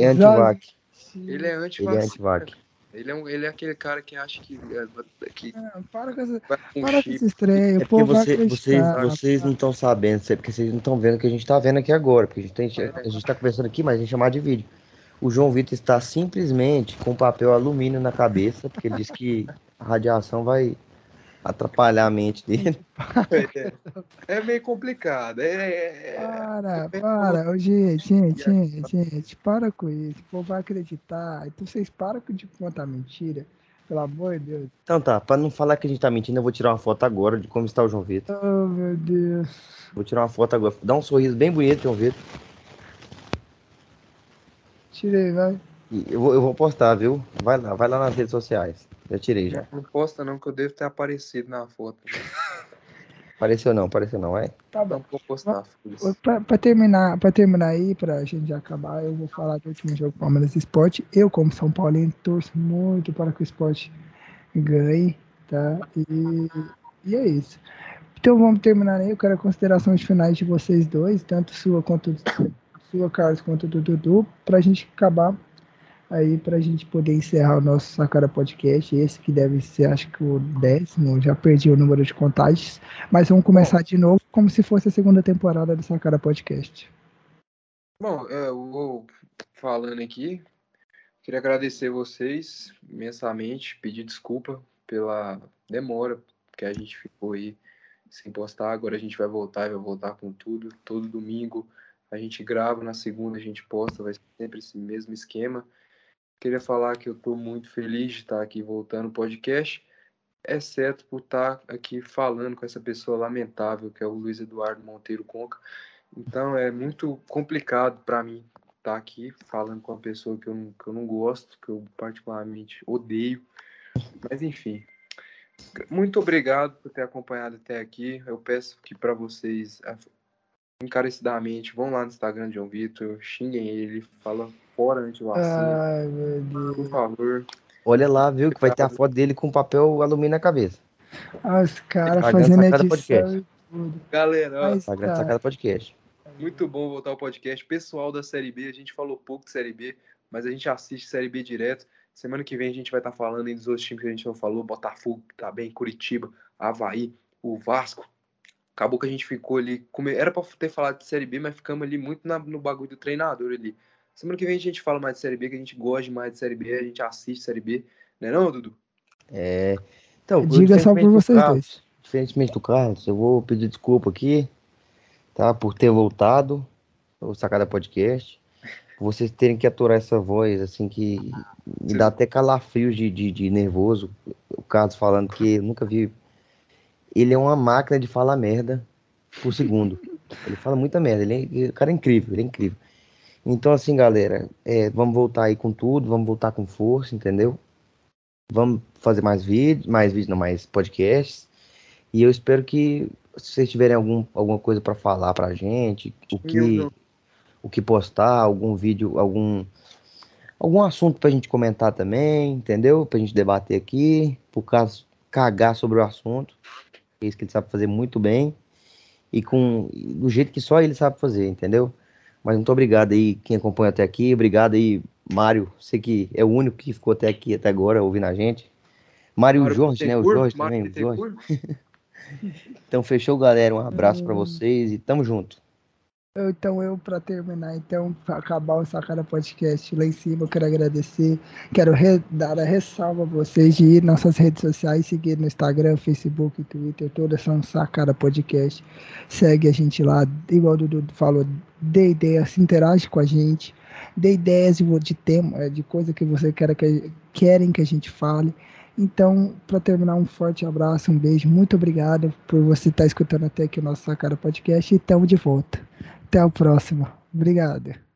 é? É antivac. Ele é Ele é anti-vacina. antivac. Ele é, um- ele é aquele cara que acha que, é, que Ah, para com essa, para com esses trem, É porque você- vocês, vocês não estão sabendo, é porque vocês não estão vendo o que a gente está vendo aqui agora. Porque a gente, tem, a gente tá conversando aqui, mas a gente chamar de vídeo. O João Vitor está simplesmente com papel alumínio na cabeça, porque ele disse que a radiação vai atrapalhar a mente dele. É, é meio complicado. É, é- Para, para, Ô, gente, gente, gente, gente, para com isso. O povo vai acreditar. Então vocês param de contar mentira. Pelo amor de Deus. Então tá, para não falar que a gente tá mentindo, eu vou tirar uma foto agora de como está o João Vitor. Oh, meu Deus. Vou tirar uma foto agora. Dá um sorriso bem bonito, João Vitor. Tirei, vai. Eu vou, eu vou postar, viu? Vai lá, vai lá nas redes sociais. Já tirei já. Não posta não, que eu devo ter aparecido na foto. Apareceu não, apareceu não, é? Tá Não bom. vou postar. Pra, pra terminar, pra terminar aí, pra gente já acabar, eu vou falar do último jogo Palmeiras e Sport. Eu, como São Paulino, torço muito para que o Sport ganhe, tá? E, e é isso. Então vamos terminar aí. Eu quero considerações finais de vocês dois, tanto sua quanto sua, Carlos, quanto do Dudu, pra gente acabar aí para a gente poder encerrar o nosso Sacara Podcast, esse que deve ser, acho que o décimo, já perdi o número de contagens, mas vamos começar de novo como se fosse a segunda temporada do Sacara Podcast. Bom, é, eu vou falando aqui, queria agradecer vocês imensamente, pedir desculpa pela demora que a gente ficou aí sem postar, agora a gente vai voltar vai voltar com tudo, todo domingo a gente grava, na segunda a gente posta, vai sempre esse mesmo esquema. Queria falar que eu estou muito feliz de estar aqui voltando ao podcast, exceto por estar aqui falando com essa pessoa lamentável que é o Luiz Eduardo Monteiro Conca. Então é muito complicado para mim estar aqui falando com uma pessoa que eu, não, que eu não gosto, que eu particularmente odeio. Mas enfim, muito obrigado por ter acompanhado até aqui. Eu peço que para vocês encarecidamente vão lá no Instagram de João Vitor, xinguem ele, fala fora antivacina. Ai, meu Deus. Por favor. Olha lá, viu, que vai ter a foto dele com papel alumínio na cabeça. Ah, os caras Instagram fazendo Sacada edição Podcast. Galera, ó, Instagram Sacada Podcast. muito bom voltar ao podcast. Pessoal da Série B, a gente falou pouco de Série B, mas a gente assiste Série B direto. Semana que vem a gente vai estar falando aí dos outros times que a gente não falou. Botafogo, tá bem, Curitiba, Havaí, o Vasco. Acabou que a gente ficou ali. come- Era pra ter falado de Série B, mas ficamos ali muito na- no bagulho do treinador ali. Semana que vem a gente fala mais de Série B, que a gente gosta mais de Série B, a gente assiste Série B. Né não, Dudu? É. Então, Diga só por diferentemente do vocês Carlos- dois. Diferentemente do Carlos, eu vou pedir desculpa aqui, tá? Por ter voltado ao Sacada Podcast. Por vocês terem que aturar essa voz, assim, que me dá até calafrios de, de, de nervoso. O Carlos falando que eu nunca vi. Ele é uma máquina de falar merda por segundo. Ele fala muita merda. Ele é, o cara é incrível, ele é incrível. Então, assim, galera, é, vamos voltar aí com tudo, vamos voltar com força, entendeu? Vamos fazer mais vídeos, mais vídeos, não, mais podcasts. E eu espero que se vocês tiverem algum, alguma coisa para falar pra gente, o que, o que postar, algum vídeo, algum algum assunto pra gente comentar também, entendeu? Pra gente debater aqui, por caso cagar sobre o assunto. É isso que ele sabe fazer muito bem e com do jeito que só ele sabe fazer, entendeu? Mas muito obrigado aí quem acompanha até aqui, obrigado aí Mário, você que é o único que ficou até aqui até agora ouvindo a gente. Mário, e o Mário Jorge, né? O Jorge Mário também, o Jorge. Então fechou, galera. Um abraço pra vocês e tamo junto. Eu- Então, eu, para terminar, então, pra acabar o Sacada Podcast lá em cima, eu quero agradecer, quero dar a ressalva a vocês de ir nossas redes sociais, seguir no Instagram, Facebook, Twitter, todas são Sacada Podcast. Segue a gente lá, igual o Dudu falou, dê ideias, interage com a gente, dê ideias de, tema, de coisa que você quer que, querem que a gente fale. Então, para terminar, um forte abraço, um beijo, muito obrigado por você estar escutando até aqui o nosso Sacada Podcast e estamos de volta. Até a próxima. Obrigado.